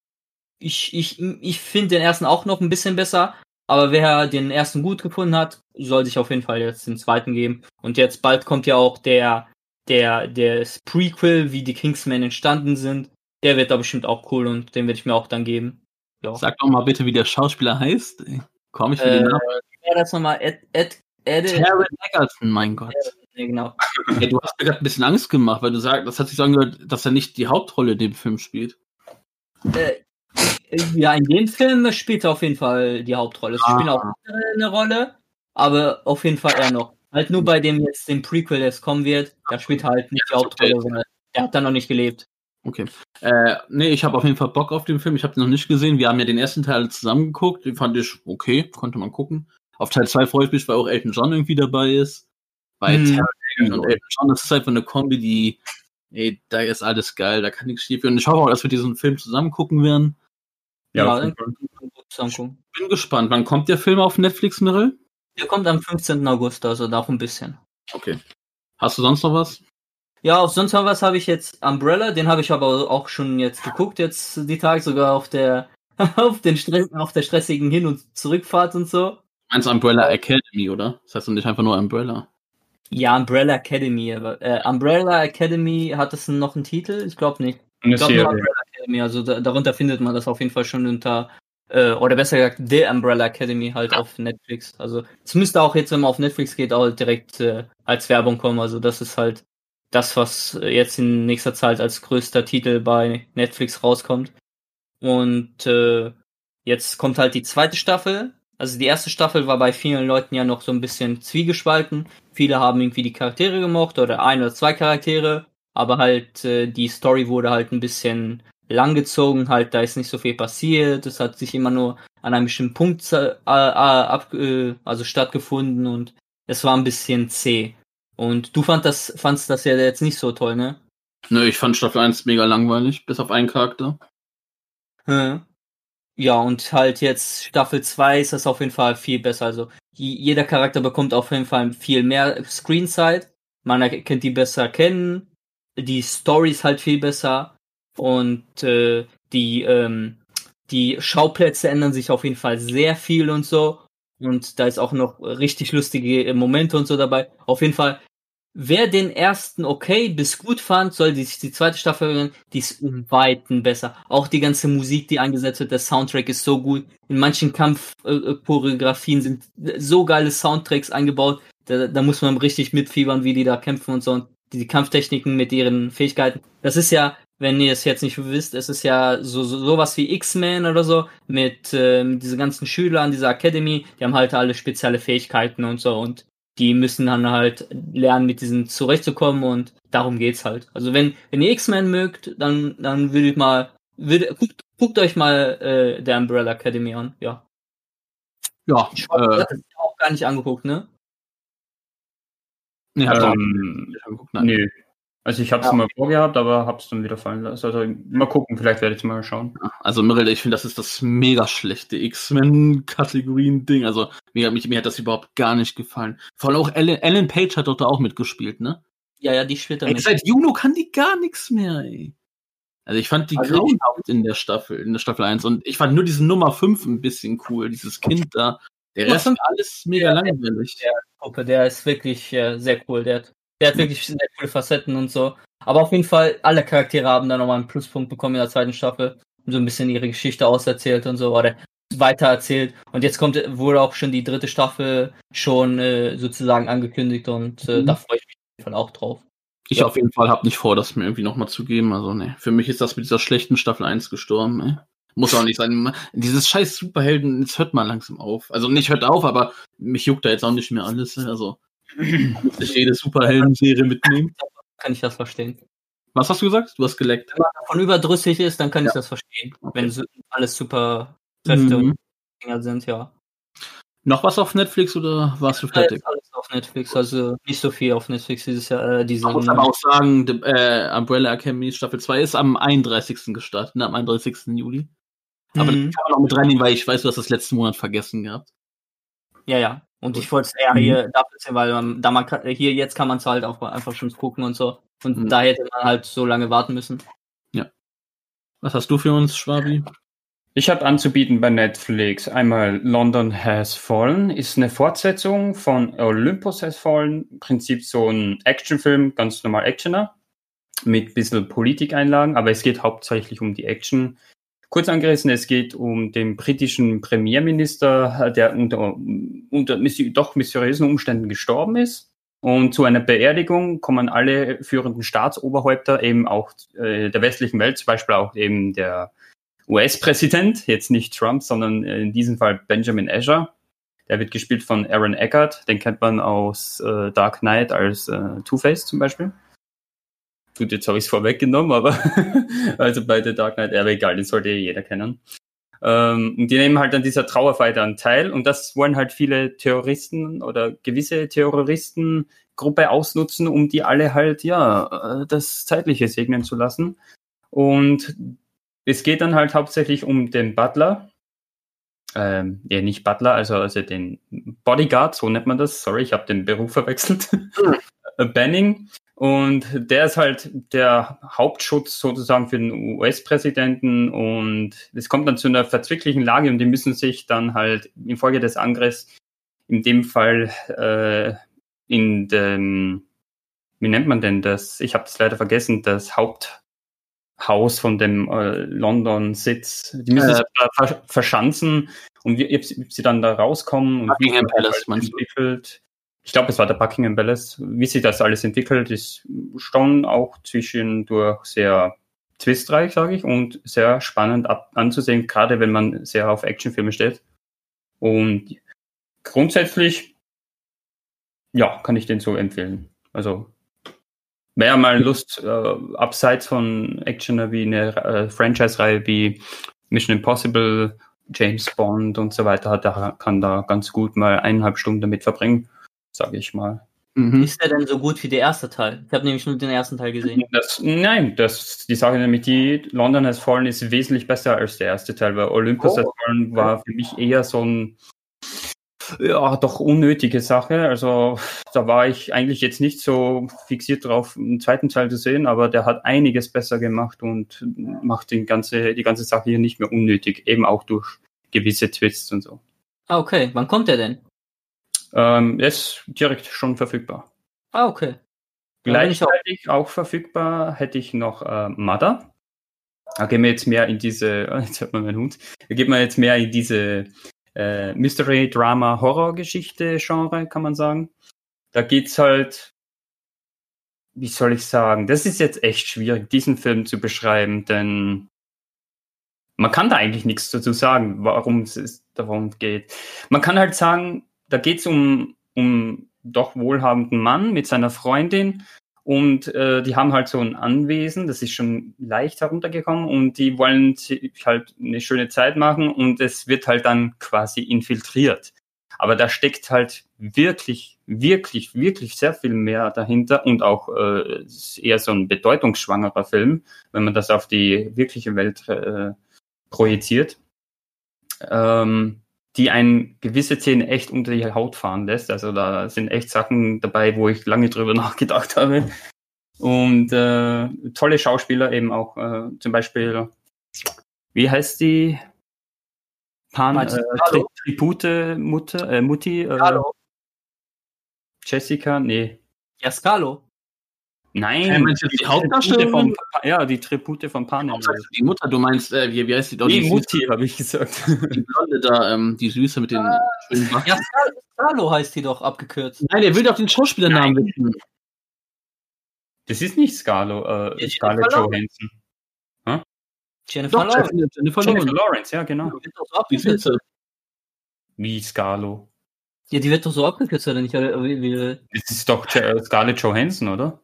Ich, ich, ich finde den ersten auch noch ein bisschen besser, aber wer den ersten gut gefunden hat, soll sich auf jeden Fall jetzt den zweiten geben. Und jetzt bald kommt ja auch der, der, der Prequel, wie die Kingsmen entstanden sind. Der wird da bestimmt auch cool und den werde ich mir auch dann geben. Ja. Sag doch mal bitte, wie der Schauspieler heißt. Komm ich für äh, den Namen? Ja, das nochmal Ed, Ed, Ed, Taron Egerton, mein Gott. Ja, genau. Hey, du hast mir gerade ein bisschen Angst gemacht, weil du sagst, das hat sich so angehört, dass er nicht die Hauptrolle in dem Film spielt. Äh, ja, in dem Film spielt er auf jeden Fall die Hauptrolle. Es ah. spielt auch eine Rolle, aber auf jeden Fall er noch. Halt nur bei dem jetzt dem Prequel, der jetzt kommen wird, da spielt halt nicht die Hauptrolle, sondern der hat da noch nicht gelebt. Okay. Äh, nee, ich habe auf jeden Fall Bock auf den Film. Ich habe den noch nicht gesehen. Wir haben ja den ersten Teil zusammen geguckt. Den fand ich okay, konnte man gucken. Auf Teil 2 freue ich mich, weil auch Elton John irgendwie dabei ist. Weil hm. und Elton John, das ist einfach eine Kombi, die, ey, da ist alles geil, da kann nichts schief gehen. Und ich hoffe auch, dass wir diesen Film zusammen gucken werden. Ja, ja ich bin gespannt. Wann kommt der Film auf Netflix, Mirrell? Der kommt am 15. August, also noch ein bisschen. Okay. Hast du sonst noch was? Ja, auf sonst noch was habe ich jetzt Umbrella, den habe ich aber auch schon jetzt geguckt, jetzt die Tage sogar auf der auf den Stress, auf der stressigen Hin- und Zurückfahrt und so. Meinst du Umbrella Academy, oder? Das heißt nicht einfach nur Umbrella. Ja, Umbrella Academy, aber äh, Umbrella Academy hat es noch einen Titel? Ich glaube nicht. Ich glaube nur Umbrella Academy, also da, darunter findet man das auf jeden Fall schon unter äh, oder besser gesagt The Umbrella Academy halt auf Netflix. Also es müsste auch jetzt, wenn man auf Netflix geht, auch direkt äh, als Werbung kommen. Also das ist halt das, was jetzt in nächster Zeit als größter Titel bei Netflix rauskommt. Und äh, jetzt kommt halt die zweite Staffel. Also die erste Staffel war bei vielen Leuten ja noch so ein bisschen zwiegespalten. Viele haben irgendwie die Charaktere gemocht oder ein oder zwei Charaktere, aber halt äh, die Story wurde halt ein bisschen langgezogen, halt, da ist nicht so viel passiert, es hat sich immer nur an einem bestimmten Punkt äh, ab, äh, also stattgefunden und es war ein bisschen zäh. Und du fand das, fandst das ja jetzt nicht so toll, ne? Nö, ich fand Staffel 1 mega langweilig, bis auf einen Charakter. Hm. Ja, und halt jetzt Staffel 2 ist das auf jeden Fall viel besser. Also jeder Charakter bekommt auf jeden Fall viel mehr Screenzeit. Man kennt die besser kennen. Die Story ist halt viel besser. Und äh, die, ähm, die Schauplätze ändern sich auf jeden Fall sehr viel und so. Und da ist auch noch richtig lustige Momente und so dabei. Auf jeden Fall, wer den ersten okay bis gut fand, soll sich die zweite Staffel hören. Die ist um Weiten besser. Auch die ganze Musik, die eingesetzt wird, der Soundtrack ist so gut. In manchen Kampfchoreografien äh, sind so geile Soundtracks eingebaut, Da, da muss man richtig mitfiebern, wie die da kämpfen und so. Und die Kampftechniken mit ihren Fähigkeiten. Das ist ja, wenn ihr es jetzt nicht wisst, es ist ja so, so sowas wie X-Men oder so mit ähm, diese ganzen Schülern dieser Academy, die haben halt alle spezielle Fähigkeiten und so und die müssen dann halt lernen, mit diesen zurechtzukommen und darum geht's halt. Also wenn, wenn ihr X-Men mögt, dann, dann würde ich mal, würde, guckt, guckt euch mal äh, der Umbrella Academy an, ja. Ja, ich äh, das auch gar nicht angeguckt, ne? Nee, ähm, angeguckt, nein. Nee. Also ich habe es ja. mal vorgehabt, aber habe es dann wieder fallen lassen. Also mal gucken, vielleicht werde ich mal schauen. Also Mirel, ich finde, das ist das mega schlechte X-Men-Kategorien-Ding. Also mir, mir, mir hat das überhaupt gar nicht gefallen. Vor allem auch Ellen, Ellen Page hat doch da auch mitgespielt, ne? Ja, ja, die spielt da mit. Seit Juno kann die gar nichts mehr, ey. Also ich fand die also grauenhaft in der Staffel, in der Staffel 1. Und ich fand nur diesen Nummer 5 ein bisschen cool, dieses Kind da. Der Rest ist alles mega langweilig. Der Gruppe, der ist wirklich äh, sehr cool. Der hat, der hat wirklich sehr coole Facetten und so. Aber auf jeden Fall, alle Charaktere haben da nochmal einen Pluspunkt bekommen in der zweiten Staffel. Und so ein bisschen ihre Geschichte auserzählt und so, oder weitererzählt. Und jetzt kommt wohl auch schon die dritte Staffel schon äh, sozusagen angekündigt und äh, mhm. da freue ich mich auf jeden Fall auch drauf. Ich ja. auf jeden Fall habe nicht vor, das mir irgendwie nochmal zu geben. Also, ne, für mich ist das mit dieser schlechten Staffel 1 gestorben, ey. Muss auch nicht sein. Dieses scheiß Superhelden, jetzt hört mal langsam auf. Also nicht hört auf, aber mich juckt da jetzt auch nicht mehr alles. Also muss ich jede Superhelden-Serie mitnehmen. Kann ich das verstehen. Was hast du gesagt? Du hast geleckt. Wenn man davon überdrüssig ist, dann kann ja. ich das verstehen. Okay. Wenn alles super Kräfte mhm. und Dinger sind, ja. Noch was auf Netflix oder warst du fertig? Ja, alles auf Netflix, also nicht so viel auf Netflix dieses Jahr. Äh, diese ich muss aber auch sagen, äh, Umbrella Academy Staffel 2 ist am 31. gestartet, ne, am 31. Juli. Aber mhm. das kann man auch mit reinnehmen, weil ich weiß, du hast das letzten Monat vergessen gehabt. Ja, ja. Und ich wollte es eher mhm. hier dafür sehen, weil man, da man hier jetzt kann man es halt auch einfach schon gucken und so. Und mhm. da hätte man halt so lange warten müssen. Ja. Was hast du für uns, Schwabi? Ich habe anzubieten bei Netflix einmal London Has Fallen, ist eine Fortsetzung von Olympus Has Fallen, im Prinzip so ein Actionfilm, ganz normal Actioner, mit ein bisschen Politikeinlagen, aber es geht hauptsächlich um die Action Kurz angerissen, es geht um den britischen Premierminister, der unter, unter doch mysteriösen Umständen gestorben ist. Und zu einer Beerdigung kommen alle führenden Staatsoberhäupter eben auch äh, der westlichen Welt, zum Beispiel auch eben der US-Präsident, jetzt nicht Trump, sondern in diesem Fall Benjamin Asher. Der wird gespielt von Aaron Eckhart, den kennt man aus äh, Dark Knight als äh, Two-Face zum Beispiel. Gut, jetzt habe ich es vorweggenommen, aber also bei The Dark Knight, aber egal, den sollte jeder kennen. Ähm, die nehmen halt an dieser Trauerfeier dann teil und das wollen halt viele Terroristen oder gewisse Terroristengruppe ausnutzen, um die alle halt, ja, äh, das Zeitliche segnen zu lassen. Und es geht dann halt hauptsächlich um den Butler, ähm, ja, nicht Butler, also, also den Bodyguard, so nennt man das. Sorry, ich habe den Beruf verwechselt. Hm. Banning. Und der ist halt der Hauptschutz sozusagen für den US-Präsidenten und es kommt dann zu einer verzwicklichen Lage und die müssen sich dann halt infolge des Angriffs in dem Fall äh, in dem, wie nennt man denn das? Ich habe das leider vergessen, das Haupthaus von dem äh, London-Sitz. Die müssen äh, sich da ver verschanzen und wie, wie sie dann da rauskommen und Buckingham Palace, halt entwickelt ich glaube, es war der Buckingham Palace. Wie sich das alles entwickelt, ist schon auch zwischendurch sehr twistreich, sage ich, und sehr spannend ab anzusehen, gerade wenn man sehr auf Actionfilme steht. Und grundsätzlich, ja, kann ich den so empfehlen. Also, wer mal Lust, äh, abseits von Actioner wie eine äh, Franchise-Reihe wie Mission Impossible, James Bond und so weiter hat, der kann da ganz gut mal eineinhalb Stunden damit verbringen sage ich mal. Mhm. Ist der denn so gut wie der erste Teil? Ich habe nämlich nur den ersten Teil gesehen. Das, nein, das, die Sache nämlich die, London Has Fallen ist wesentlich besser als der erste Teil, weil Olympus oh. Has Fallen war für mich eher so ein, ja, doch unnötige Sache. Also da war ich eigentlich jetzt nicht so fixiert drauf, einen zweiten Teil zu sehen, aber der hat einiges besser gemacht und macht den ganze, die ganze Sache hier nicht mehr unnötig, eben auch durch gewisse Twists und so. Ah, okay. Wann kommt der denn? Ähm, ist direkt schon verfügbar. Ah, okay. Gleichzeitig auch. auch verfügbar hätte ich noch äh, Mother. Da gehen wir jetzt mehr in diese, jetzt hört man meinen Hund, da geht man jetzt mehr in diese äh, Mystery, Drama, Horror-Geschichte-Genre, kann man sagen. da geht's halt, wie soll ich sagen, das ist jetzt echt schwierig, diesen Film zu beschreiben, denn man kann da eigentlich nichts dazu sagen, warum es darum geht. Man kann halt sagen, da geht's um, um doch wohlhabenden Mann mit seiner Freundin und äh, die haben halt so ein Anwesen, das ist schon leicht heruntergekommen und die wollen sich halt eine schöne Zeit machen und es wird halt dann quasi infiltriert. Aber da steckt halt wirklich, wirklich, wirklich sehr viel mehr dahinter und auch äh, eher so ein bedeutungsschwangerer Film, wenn man das auf die wirkliche Welt äh, projiziert, ähm, die ein gewisse Szene echt unter die Haut fahren lässt. Also da sind echt Sachen dabei, wo ich lange drüber nachgedacht habe. Und äh, tolle Schauspieler eben auch, äh, zum Beispiel, wie heißt die? Pan, äh, Tri Tribute Mutter, äh, Mutti, äh, Jessica, nee. Ja, Scalo. Nein, Ja, meinst du die Tribute Hauptdarstellerin? vom, ja, die Tribute von Panem. Die Mutter, du meinst, äh, wie, wie heißt die? doch, Nee, die, Mutti, habe ich gesagt. Die Blonde da, ähm, die Süße mit den schönen Backen. Ja, Scalo, Scalo heißt die doch abgekürzt. Nein, der will doch den Schauspielernamen wissen. Das ist nicht Scalo, äh, Ja, Scarlett Johansson. Jennifer Doch, Lawrence. Jennifer, Jennifer Jennifer Lawrence. Lawrence, ja, genau. Die doch so Die. Süße. Wie Scalo. Ja, die wird doch so abgekürzt, oder nicht? Oder wie, wie, Das ist doch Scarlett Johansson, oder?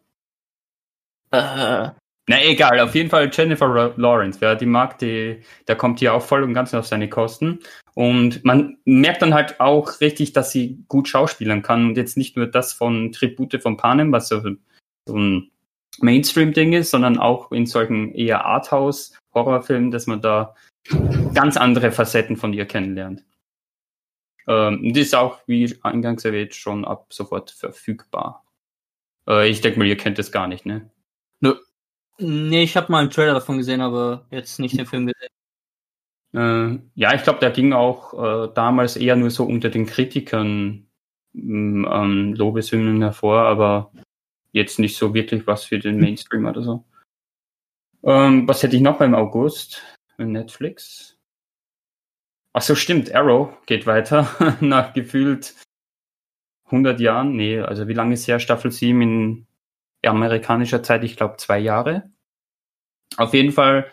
Äh, Na egal, auf jeden Fall Jennifer Lawrence, ja, die mag die, der kommt hier auch voll und ganz auf seine Kosten. Und man merkt dann halt auch richtig, dass sie gut schauspielern kann und jetzt nicht nur das von Tribute von Panem, was so, so ein Mainstream-Ding ist, sondern auch in solchen eher Arthouse-Horrorfilmen, dass man da ganz andere Facetten von ihr kennenlernt. Ähm, die ist auch, wie eingangs erwähnt, schon ab sofort verfügbar. Äh, ich denke mal, ihr kennt das gar nicht, ne? Nee, ich habe mal einen Trailer davon gesehen, aber jetzt nicht den Film gesehen. Äh, ja, ich glaube, der ging auch äh, damals eher nur so unter den Kritikern mh, ähm, Lobeshymnen hervor, aber jetzt nicht so wirklich was für den Mainstream oder so. Ähm, was hätte ich noch beim August? Netflix. Ach so, stimmt. Arrow geht weiter nach gefühlt 100 Jahren. Nee, also wie lange ist her? Staffel 7 in amerikanischer Zeit? Ich glaube zwei Jahre. Auf jeden Fall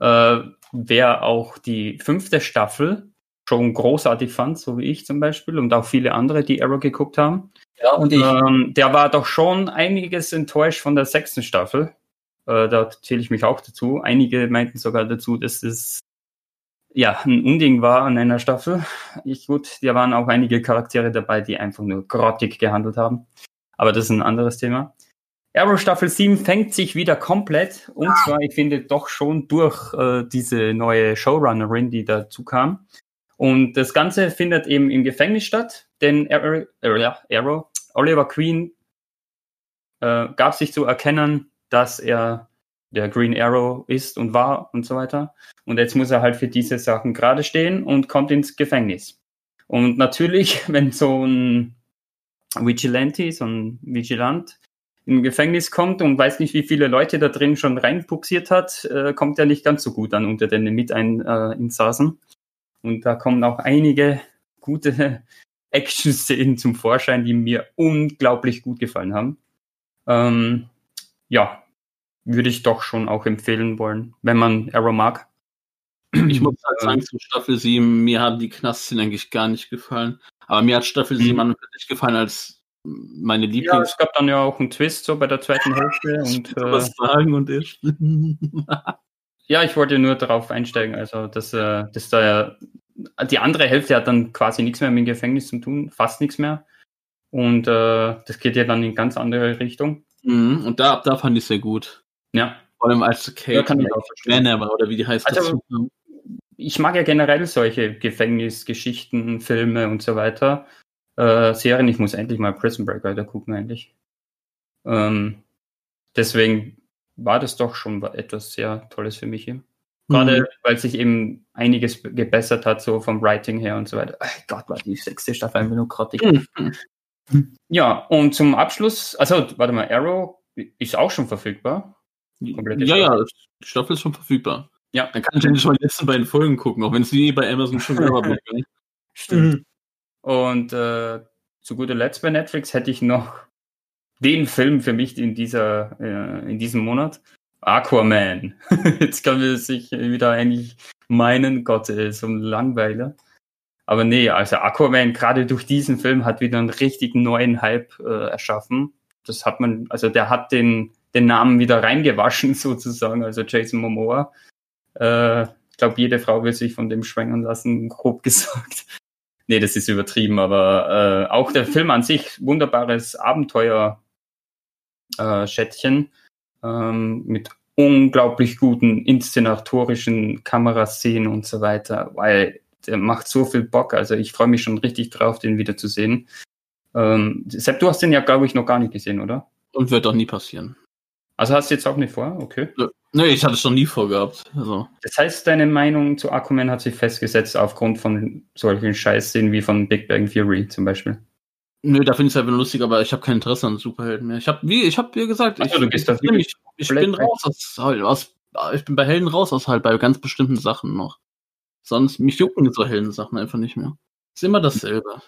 äh, wer auch die fünfte Staffel schon großartig fand, so wie ich zum Beispiel und auch viele andere, die Arrow geguckt haben. Ja, und ich, Ähm, der war doch schon einiges enttäuscht von der sechsten Staffel. Äh, da zähle ich mich auch dazu. Einige meinten sogar dazu, dass es ja ein Unding war an einer Staffel. Ich gut, da waren auch einige Charaktere dabei, die einfach nur grottig gehandelt haben. Aber das ist ein anderes Thema. Arrow Staffel 7 fängt sich wieder komplett. Und zwar, ich finde, doch schon durch äh, diese neue Showrunnerin, die dazu kam. Und das Ganze findet eben im Gefängnis statt, denn Arrow, Arrow Oliver Queen äh, gab sich zu erkennen, dass er der Green Arrow ist und war und so weiter. Und jetzt muss er halt für diese Sachen gerade stehen und kommt ins Gefängnis. Und natürlich, wenn so ein Vigilante, so ein Vigilant im Gefängnis kommt und weiß nicht, wie viele Leute da drin schon reinpuxiert hat, äh, kommt er nicht ganz so gut an unter den Mitinsassen. Und da kommen auch einige gute Action-Szenen zum Vorschein, die mir unglaublich gut gefallen haben. Ähm, ja, würde ich doch schon auch empfehlen wollen, wenn man Arrow mag. Ich muss halt sagen, zu Staffel 7, mir haben die Knastszenen eigentlich gar nicht gefallen. Aber mir hat Staffel 7 Mhm. an und für sich gefallen als meine Ja, Lieblings. es gab dann ja auch einen Twist so bei der zweiten Hälfte und äh, was sagen und ich. ja, ich wollte nur darauf einsteigen, also dass, äh, dass da ja die andere Hälfte hat dann quasi nichts mehr mit dem Gefängnis zu tun, fast nichts mehr. Und äh, das geht ja dann in ganz andere Richtung. Mhm, und da, da fand ich sehr gut. Ja. Vor allem als Kate Ja, kann ich auch war, oder wie die heißt. Also- kam. ich mag ja generell solche Gefängnisgeschichten, Filme und so weiter. Äh, Serien, ich muss endlich mal Prison Break weiter gucken, eigentlich. Ähm, deswegen war das doch schon etwas sehr Tolles für mich hier. Gerade Mhm. weil sich eben einiges gebessert hat, so vom Writing her und so weiter. Ach Gott, war die sechste Staffel einfach nur grottig. Mhm. Ja, und zum Abschluss, also warte mal, Arrow ist auch schon verfügbar. Komplette Ja, ja, die Staffel ist schon verfügbar. Ja. Dann kann ich endlich mal die letzten beiden Folgen gucken, auch wenn es die bei Amazon schon bleibt. ne? Stimmt. Und äh, zu guter Letzt bei Netflix hätte ich noch den Film für mich in dieser, äh, in diesem Monat. Aquaman. Jetzt kann man sich wieder eigentlich meinen, Gott, so ein Langweiler. Aber nee, also Aquaman gerade durch diesen Film hat wieder einen richtig neuen Hype äh, erschaffen. Das hat man, also der hat den, den Namen wieder reingewaschen sozusagen, also Jason Momoa. Äh, ich glaube, jede Frau will sich von dem schwängern lassen, grob gesagt. Nee, das ist übertrieben, aber äh, auch der Film an sich, wunderbares Abenteuer äh, ähm, mit unglaublich guten inszenatorischen Kameraszenen und so weiter, weil der macht so viel Bock. Also ich freue mich schon richtig drauf, den wieder zu sehen. Ähm, Sepp, du hast den ja, glaube ich, noch gar nicht gesehen, oder? Und wird doch nie passieren. Also hast du jetzt auch nicht vor? Okay. Nee, ich hatte es schon nie vorgehabt. Also. Das heißt, deine Meinung zu Aquaman hat sich festgesetzt aufgrund von solchen Scheißszenen wie von Big Bang Theory zum Beispiel. Nö, da finde ich es einfach lustig, aber ich habe kein Interesse an Superhelden mehr. Ich habe, wie, ich habe, wie gesagt, Ach, ich, du gehst da ich, ich bin raus aus, aus, ich bin bei Helden raus aus halt bei ganz bestimmten Sachen noch. Sonst, mich jucken so Heldensachen einfach nicht mehr. Ist immer dasselbe.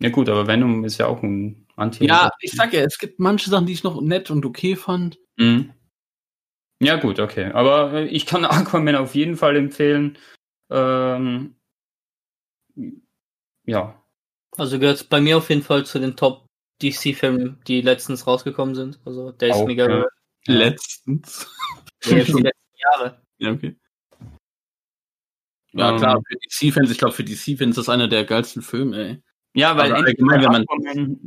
Ja gut, aber Venom ist ja auch ein anti Ja, ich sag ja, es gibt manche Sachen, die ich noch nett und okay fand. Mhm. Ja gut, okay. Aber äh, ich kann Aquaman auf jeden Fall empfehlen. Ähm, ja, Also gehört bei mir auf jeden Fall zu den Top DC-Filmen, die letztens rausgekommen sind. Also der ist Auch, mega ja. Letztens. Ja, die letzten Jahre. Ja, okay. Ja, Ähm, klar, für DC-Fans, ich glaube, für DC-Fans ist das einer der geilsten Filme, ey. Ja, weil allgemein, wenn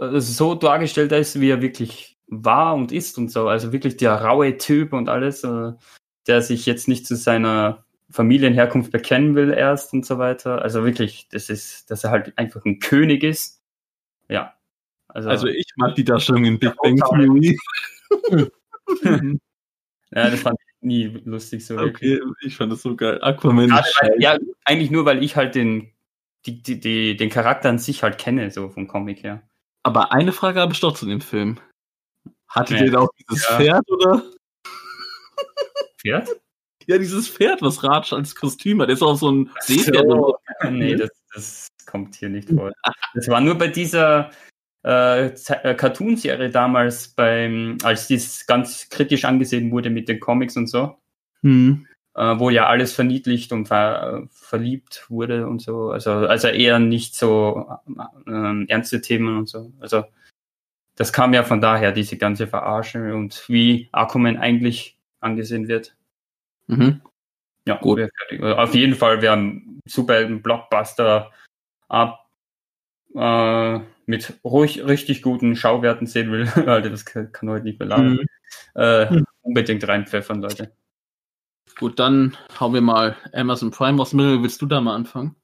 man- äh, so dargestellt ist, wie er wirklich war und ist und so. Also wirklich der raue Typ und alles, äh, der sich jetzt nicht zu seiner Familienherkunft bekennen will erst und so weiter. Also wirklich, das ist, dass er halt einfach ein König ist. Ja. Also, Also ich mag die Darstellung in Big Bang. Theory. ja, das fand ich nie lustig so wirklich. okay, ich fand das so geil. Aquaman Gerade weil, ja, eigentlich nur, weil ich halt den, die, die, die, den Charakter an sich halt kenne, so vom Comic her. Aber eine Frage habe ich doch zu dem Film. Hattet Ja. ihr da auch dieses Ja. Pferd, oder? Pferd? Ja, dieses Pferd, was Ratsch als Kostüm hat. Der ist auch so ein Seepferd. So. nee, das, das kommt hier nicht vor. Das war nur bei dieser äh, äh, Cartoon-Serie damals, beim, als dies ganz kritisch angesehen wurde mit den Comics und so, Hm. Äh, wo ja alles verniedlicht und ver, verliebt wurde und so. Also, also eher nicht so ähm, ernste Themen und so. Also das kam ja von daher, diese ganze Verarsche und wie Aquaman eigentlich angesehen wird. Mhm. Ja, Gut. Also Auf jeden Fall, wir haben Superhelden Blockbuster ab äh, mit ruhig, richtig guten Schauwerten sehen will. Alter, das kann, kann heute nicht beladen. Mhm. Äh, Hm. Unbedingt reinpfeffern, Leute. Gut, dann hauen wir mal Amazon Prime raus. Mittel, willst du da mal anfangen?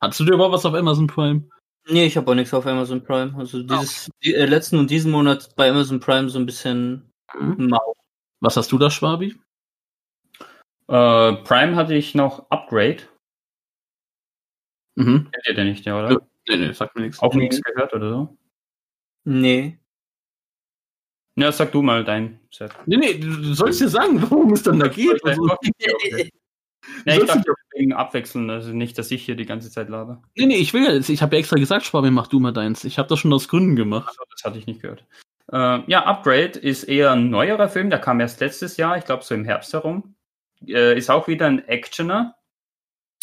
Hattest du dir überhaupt was auf Amazon Prime? Nee, ich habe auch nichts auf Amazon Prime. Also dieses die, äh, letzten und diesen Monat bei Amazon Prime so ein bisschen Mhm. mau. Was hast du da, Schwabi? Äh, Prime hatte ich noch Upgrade. Mhm. Kennt ihr den nicht, ja, oder? Nee, nee, sagt mir nichts. Auch nichts gehört oder so? Nee. Ja, sag du mal dein Set. Nee, nee, du sollst dir sagen, worum es dann da geht. Also, Ja, ich dachte, wegen abwechseln, also nicht, dass ich hier die ganze Zeit laber. nee, nee, ich will ja, jetzt- ich habe ja extra gesagt, Schwabi, mach du mal deins. Ich habe das schon aus Gründen gemacht. Also, das hatte ich nicht gehört. Äh, ja, Upgrade ist eher ein neuerer Film, der kam erst letztes Jahr, ich glaube so im Herbst herum. Äh, ist auch wieder ein Actioner.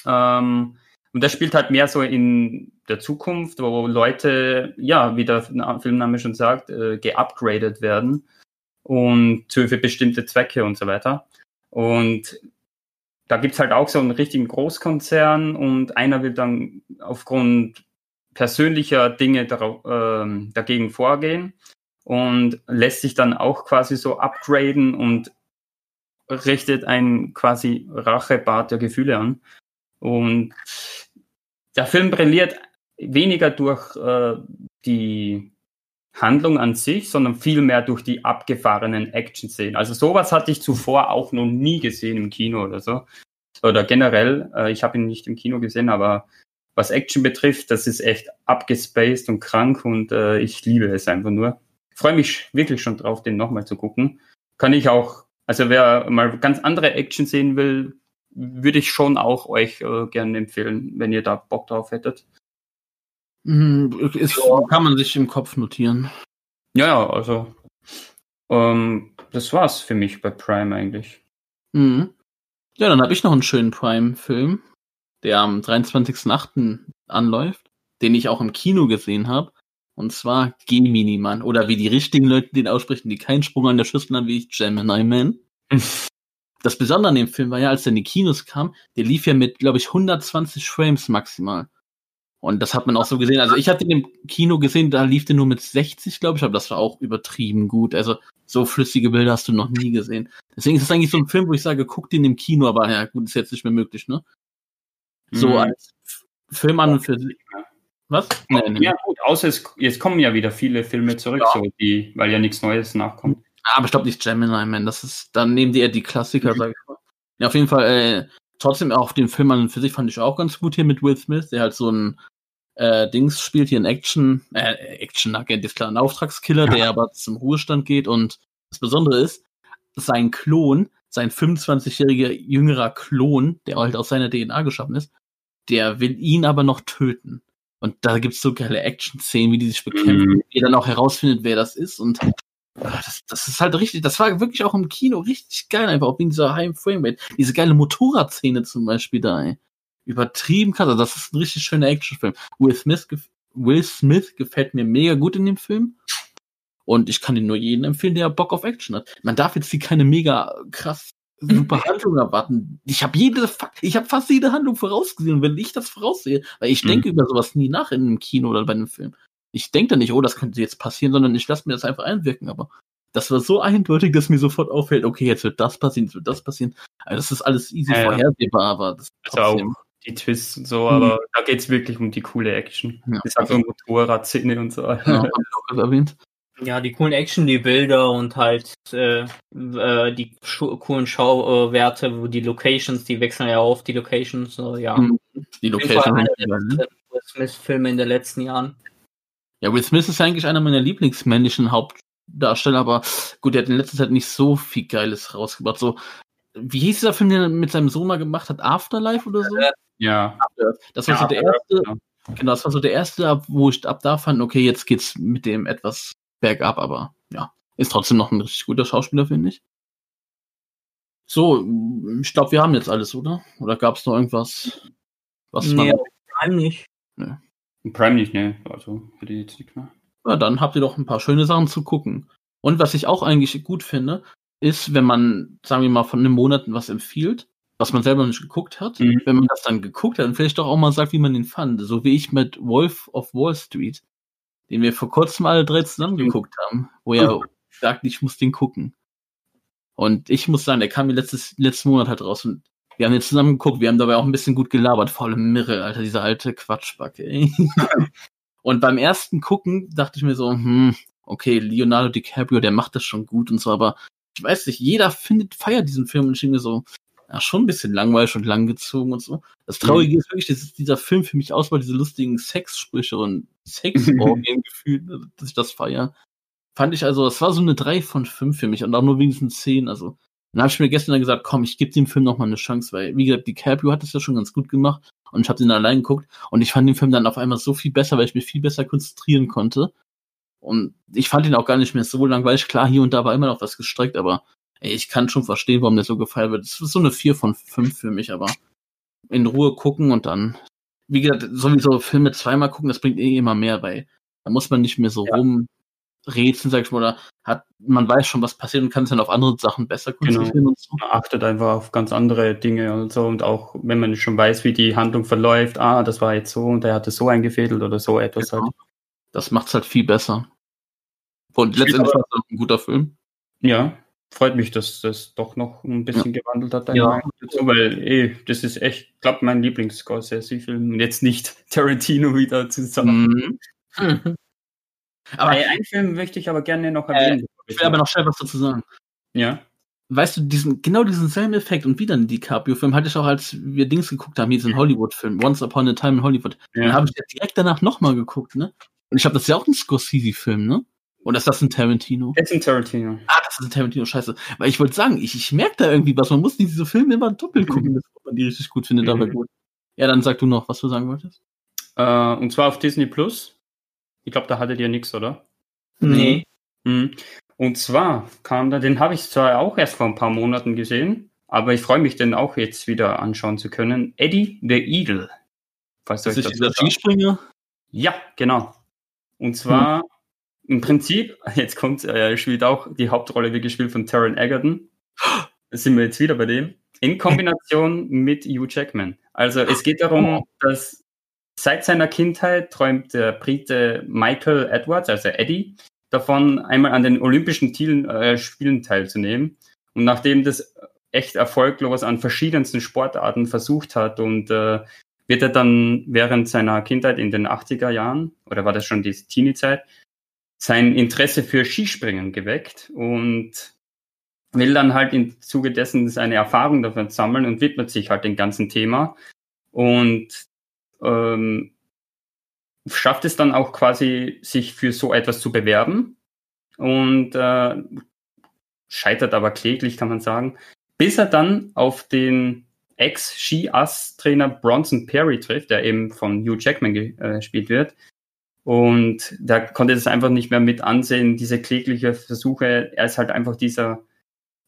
Ähm, und der spielt halt mehr so in der Zukunft, wo Leute, ja, wie der Na- Filmname schon sagt, äh, geupgradet werden und für, bestimmte Zwecke und so weiter. Und da gibt's halt auch so einen richtigen Großkonzern und einer will dann aufgrund persönlicher Dinge darauf, ähm, dagegen vorgehen und lässt sich dann auch quasi so upgraden und richtet ein quasi Rachebad der Gefühle an. Und der Film brilliert weniger durch äh, die Handlung an sich, sondern vielmehr durch die abgefahrenen Action-Szenen. Also sowas hatte ich zuvor auch noch nie gesehen im Kino oder so. Oder generell, äh, ich habe ihn nicht im Kino gesehen, aber was Action betrifft, das ist echt abgespaced und krank und äh, ich liebe es einfach nur. Freue mich wirklich schon drauf, den nochmal zu gucken. Kann ich auch, also wer mal ganz andere Action sehen will, würde ich schon auch euch äh, gerne empfehlen, wenn ihr da Bock drauf hättet. Mhm, ist, ja. Kann man sich im Kopf notieren. Ja, ja, also ähm, das war's für mich bei Prime eigentlich. Mhm. Ja, dann habe ich noch einen schönen Prime-Film, der am 23.08. anläuft, den ich auch im Kino gesehen habe. Und zwar Gemini Man. Oder wie die richtigen Leute den aussprechen, die keinen Sprung an der Schüssel haben, wie ich, Gemini Man. das Besondere an dem Film war ja, als er in die Kinos kam, der lief ja mit, glaube ich, 120 Frames maximal. Und das hat man auch so gesehen. Also ich hatte den im Kino gesehen, da lief der nur mit 60, glaube ich, aber das war auch übertrieben gut. Also so flüssige Bilder hast du noch nie gesehen. Deswegen ist es eigentlich so ein Film, wo ich sage, guck den im Kino, aber ja, gut, ist jetzt nicht mehr möglich, ne? So mhm. als Film an und für sich. Was? Nee, nee. Ja, gut, außer es, jetzt kommen ja wieder viele Filme zurück, ja. so die, weil ja nichts Neues nachkommt. Aber ich glaube nicht Gemini Man, das ist, dann nehmen die eher die Klassiker, mhm. sag ich mal. Ja, auf jeden Fall, äh, trotzdem auch den Film an und für sich fand ich auch ganz gut hier mit Will Smith, der halt so ein äh, Dings spielt hier ein Action, äh, Action-Agent ist klar, ein Auftragskiller, der aber zum Ruhestand geht und das Besondere ist, sein Klon, sein 25-jähriger jüngerer Klon, der halt aus seiner DNA geschaffen ist, der will ihn aber noch töten. Und da gibt's so geile Action-Szenen, wie die sich bekämpfen, mhm. wie er dann auch herausfindet, wer das ist. Und ah, das, das ist halt richtig, das war wirklich auch im Kino richtig geil, einfach auch wegen dieser High Framerate. Diese geile Motorradszene zum Beispiel da, ey übertrieben krass. Also das ist ein richtig schöner Actionfilm. Will Smith, Will Smith gefällt mir mega gut in dem Film. Und ich kann ihn nur jedem empfehlen, der Bock auf Action hat. Man darf jetzt hier keine mega krass super Handlung erwarten. Ich habe jede, ich habe fast jede Handlung vorausgesehen. Wenn ich das voraussehe, weil ich mhm. denke über sowas nie nach in einem Kino oder bei einem Film. Ich denke da nicht, oh, das könnte jetzt passieren, sondern ich lasse mir das einfach einwirken. Aber das war so eindeutig, dass mir sofort auffällt, okay, jetzt wird das passieren, jetzt wird das passieren. Also das ist alles easy ja, vorhersehbar, aber das ist trotzdem die Twists und so, aber mhm. da geht's wirklich um die coole Action. Ja. Das hat so Motorradszene und so. Ja, erwähnt. Ja, die coolen Action, die Bilder und halt äh, äh, die coolen Schauwerte, wo die Locations, die wechseln ja auf, die Locations, so, ja. Mhm. Die Locations. Will Smith-Filme in den letzten Jahren. Ja, Will Smith ist eigentlich einer meiner lieblingsmännlichen Hauptdarsteller, aber gut, der hat in letzter Zeit nicht so viel Geiles rausgebracht. So, wie hieß dieser Film, den er mit seinem Sohn mal gemacht hat? Afterlife oder so? Ja. Das war ja, so der erste, ja. genau, das war so der erste, wo ich ab da fand, okay, jetzt geht's mit dem etwas bergab, aber ja, ist trotzdem noch ein richtig guter Schauspieler, finde ich. So, ich glaube, wir haben jetzt alles, oder? Oder gab es noch irgendwas, was nee, man... Prime nicht. Nee. Prime nicht, ne. Also, für die jetzt nicht mehr. Ja, dann habt ihr doch ein paar schöne Sachen zu gucken. Und was ich auch eigentlich gut finde, ist, wenn man, sagen wir mal, von einem Monat was empfiehlt, was man selber nicht geguckt hat, mhm. wenn man das dann geguckt hat, dann vielleicht doch auch mal sagt, wie man den fand. So wie ich mit Wolf of Wall Street, den wir vor kurzem alle drei zusammen mhm. geguckt haben, wo er mhm. sagt, ich muss den gucken. Und ich muss sagen, der kam mir letztes, letzten Monat halt raus und wir haben den zusammen geguckt, wir haben dabei auch ein bisschen gut gelabert, vor allem Mirre, Alter, diese alte Quatschbacke, ey. und beim ersten Gucken dachte ich mir so, hm, okay, Leonardo DiCaprio, der macht das schon gut und so, aber ich weiß nicht, jeder findet, feiert diesen Film und ich mir so, ja, schon ein bisschen langweilig und langgezogen und so. Das Traurige mhm. ist wirklich, dass dieser Film für mich auswahl, diese lustigen Sexsprüche und Sexorgien gefühlt, dass ich das feiere. Fand ich also, das war so eine 3 von 5 für mich und auch nur wenigstens 10, also. Dann habe ich mir gestern dann gesagt, komm, ich gebe dem Film noch mal eine Chance, weil, wie gesagt, DiCaprio hat es ja schon ganz gut gemacht und ich habe den allein geguckt und ich fand den Film dann auf einmal so viel besser, weil ich mich viel besser konzentrieren konnte. Und ich fand ihn auch gar nicht mehr so langweilig. Klar, hier und da war immer noch was gestreckt, aber ey, ich kann schon verstehen, warum der so gefeiert wird. Das ist so eine 4 von 5 für mich, aber in Ruhe gucken und dann, wie gesagt, sowieso Filme zweimal gucken, das bringt eh immer mehr, weil da muss man nicht mehr so ja. Rumrätseln, sag ich mal, oder hat, man weiß schon, was passiert und kann sich dann auf andere Sachen besser genau. konzentrieren genau. und so. Man achtet einfach auf ganz andere Dinge und so und auch, wenn man schon weiß, wie die Handlung verläuft, ah, das war jetzt so und der hatte so eingefädelt oder so etwas genau. halt. Das macht's halt viel besser. Und letztendlich war es ein guter Film. Ja, freut mich, dass das doch noch ein bisschen ja. gewandelt hat. Ja. Dazu, weil ey, das ist echt, glaube mein Lieblings-Scorsese-Film und jetzt nicht Tarantino wieder zusammen. Mhm. Aber einen Film möchte ich aber gerne noch erwähnen. Äh, ich will aber noch schnell was dazu sagen. Ja. Weißt du, diesen, genau diesen selben Effekt und wieder einen DiCaprio-Film hatte ich auch, als wir Dings geguckt haben, hier diesen Hollywood-Film, Once Upon a Time in Hollywood. Ja. Den habe ich direkt danach nochmal geguckt, ne? Und ich habe das ja auch ein Scorsese-Film, ne? Oder ist das ein Tarantino? Das ist ein Tarantino. Ah, das ist ein Tarantino, scheiße. Weil ich wollte sagen, ich, ich merke da irgendwie was. Man muss diese Filme immer doppelt gucken, mhm. dass man die richtig gut findet, mhm. aber gut. Ja, dann sag du noch, was du sagen wolltest. Äh, und zwar auf Disney Plus. Ich glaube, da hattet ihr nichts, oder? Nee. Mhm. Und zwar kam da, den habe ich zwar auch erst vor ein paar Monaten gesehen, aber ich freue mich, den auch jetzt wieder anschauen zu können. Eddie the Eagle. Falls das ist dieser Skispringer? Ja, genau. Und zwar hm. im Prinzip, jetzt kommt, er spielt auch die Hauptrolle wie gespielt von Taron Egerton. Da sind wir jetzt wieder bei dem. In Kombination mit Hugh Jackman. Also es geht darum, oh. dass seit seiner Kindheit träumt der Brite Michael Edwards, also Eddie, davon, einmal an den Olympischen Zielen, äh, Spielen teilzunehmen. Und nachdem das echt erfolglos an verschiedensten Sportarten versucht hat und äh, wird er dann während seiner Kindheit in den 80er Jahren, oder war das schon die Teenie-Zeit, sein Interesse für Skispringen geweckt und will dann halt im Zuge dessen seine Erfahrung davon sammeln und widmet sich halt dem ganzen Thema und ähm, schafft es dann auch quasi, sich für so etwas zu bewerben und äh, scheitert aber kläglich, kann man sagen, bis er dann auf den Ex-Ski-Ass-Trainer Bronson Perry trifft, der eben von Hugh Jackman äh, gespielt wird. Und da konnte es einfach nicht mehr mit ansehen, diese klägliche Versuche. Er ist halt einfach dieser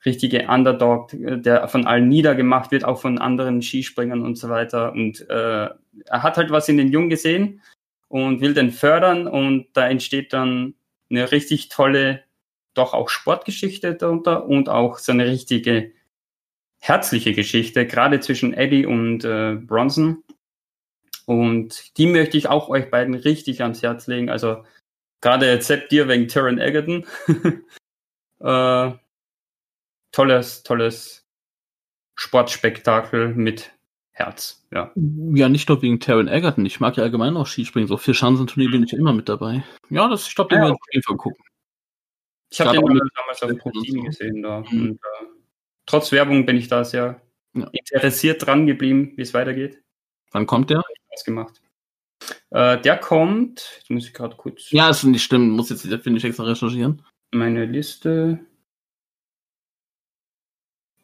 richtige Underdog, der von allen niedergemacht wird, auch von anderen Skispringern und so weiter. Und äh, er hat halt was in den Jungen gesehen und will den fördern und da entsteht dann eine richtig tolle, doch auch Sportgeschichte darunter und auch so eine richtige herzliche Geschichte, gerade zwischen Eddie und äh, Bronson. Und die möchte ich auch euch beiden richtig ans Herz legen. Also gerade Sepp dir wegen Taron Egerton. äh, tolles, tolles Sportspektakel mit Herz, ja. Ja, nicht nur wegen Taron Egerton. Ich mag ja allgemein auch Skispringen. So vier Schanzenturnier bin ich immer mit dabei. Ja, das, ich glaube, den ja, werde ich auf jeden Fall gucken. Ich habe den damals auf dem Pro gesehen da. Mhm. Und, äh, trotz Werbung bin ich da sehr ja. interessiert dran geblieben, wie es weitergeht. Wann kommt der? Spaß gemacht. Äh, der kommt, jetzt muss ich gerade kurz. Ja, ist nicht stimmt, muss jetzt, finde ich, extra recherchieren. Meine Liste.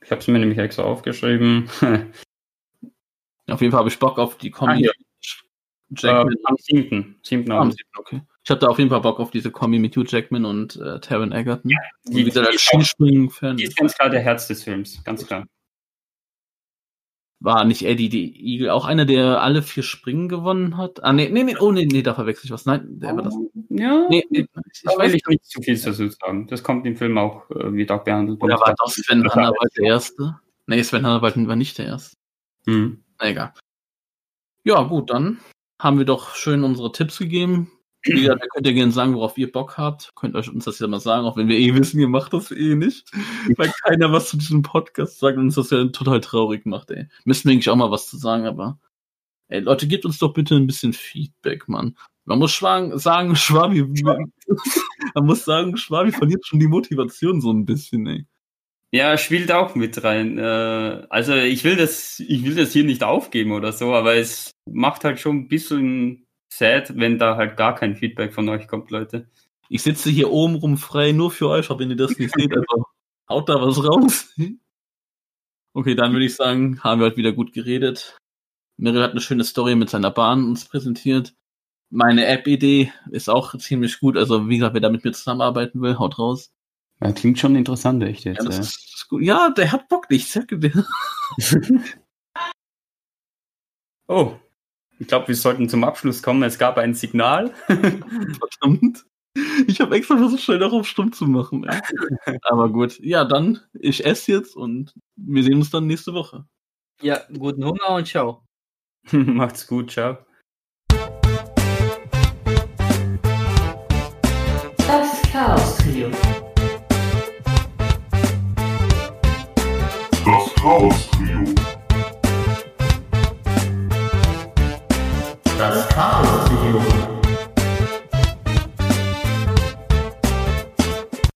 Ich habe es mir nämlich extra aufgeschrieben. Auf jeden Fall habe ich Bock auf die Kombi. Ah, Jackman. Äh, am 7. 7. Ah, am 7. Okay. Ich habe da auf jeden Fall Bock auf diese Kombi mit Hugh Jackman und äh, Taron Egerton. Ja, die, wieder als Skispringen-Fan. Die ist ganz klar der Herz des Films, ganz klar. War nicht Eddie die Eagle auch einer, der alle vier Springen gewonnen hat? Ah, nee, nee, nee, oh, nee, nee, da verwechsel ich was. Nein, der war das. Ja, nee, nee, ich da will ich nicht zu viel dazu sagen. Das kommt im Film auch, äh, wie Doc behandelt. Oder war das Sven Hannawald der Erste? Nee, Sven Hannawald war nicht der Erste. Hm. Na egal. Ja, gut, dann haben wir doch schön unsere Tipps gegeben. Wie gesagt, könnt ihr gerne sagen, worauf ihr Bock habt. Könnt euch uns das ja mal sagen, auch wenn wir eh wissen, ihr macht das eh nicht. Weil keiner was zu diesem Podcast sagt und uns das ja total traurig macht, ey. Müssen wir eigentlich auch mal was zu sagen, aber. Ey, Leute, gebt uns doch bitte ein bisschen Feedback, Mann. Man muss schwagen, sagen, Schwabi, man muss sagen, Schwabi verliert schon die Motivation so ein bisschen, ey. Ja, spielt auch mit rein. Äh, also ich will das, ich will das hier nicht aufgeben oder so, aber es macht halt schon ein bisschen sad, wenn da halt gar kein Feedback von euch kommt, Leute. Ich sitze hier oben rum frei nur für euch, aber wenn ihr das nicht seht, also haut da was raus. Okay, dann würde ich sagen, haben wir halt wieder gut geredet. Meryl hat eine schöne Story mit seiner Bahn uns präsentiert. Meine App-Idee ist auch ziemlich gut. Also, wie gesagt, wer da mit mir zusammenarbeiten will, haut raus. Ja, klingt schon interessant, echt jetzt. Ja, das ist, ist gut. ja der hat Bock, ich sag dir. oh, ich glaube, wir sollten zum Abschluss kommen. Es gab ein Signal. Verdammt. Ich habe extra versucht, schnell darauf stumm zu machen. Aber gut. Ja, dann, ich esse jetzt und wir sehen uns dann nächste Woche. Ja, guten Hunger und ciao. Macht's gut, ciao. Das Chaos Trio. Das Chaos Trio. Erfahrungspsychologen.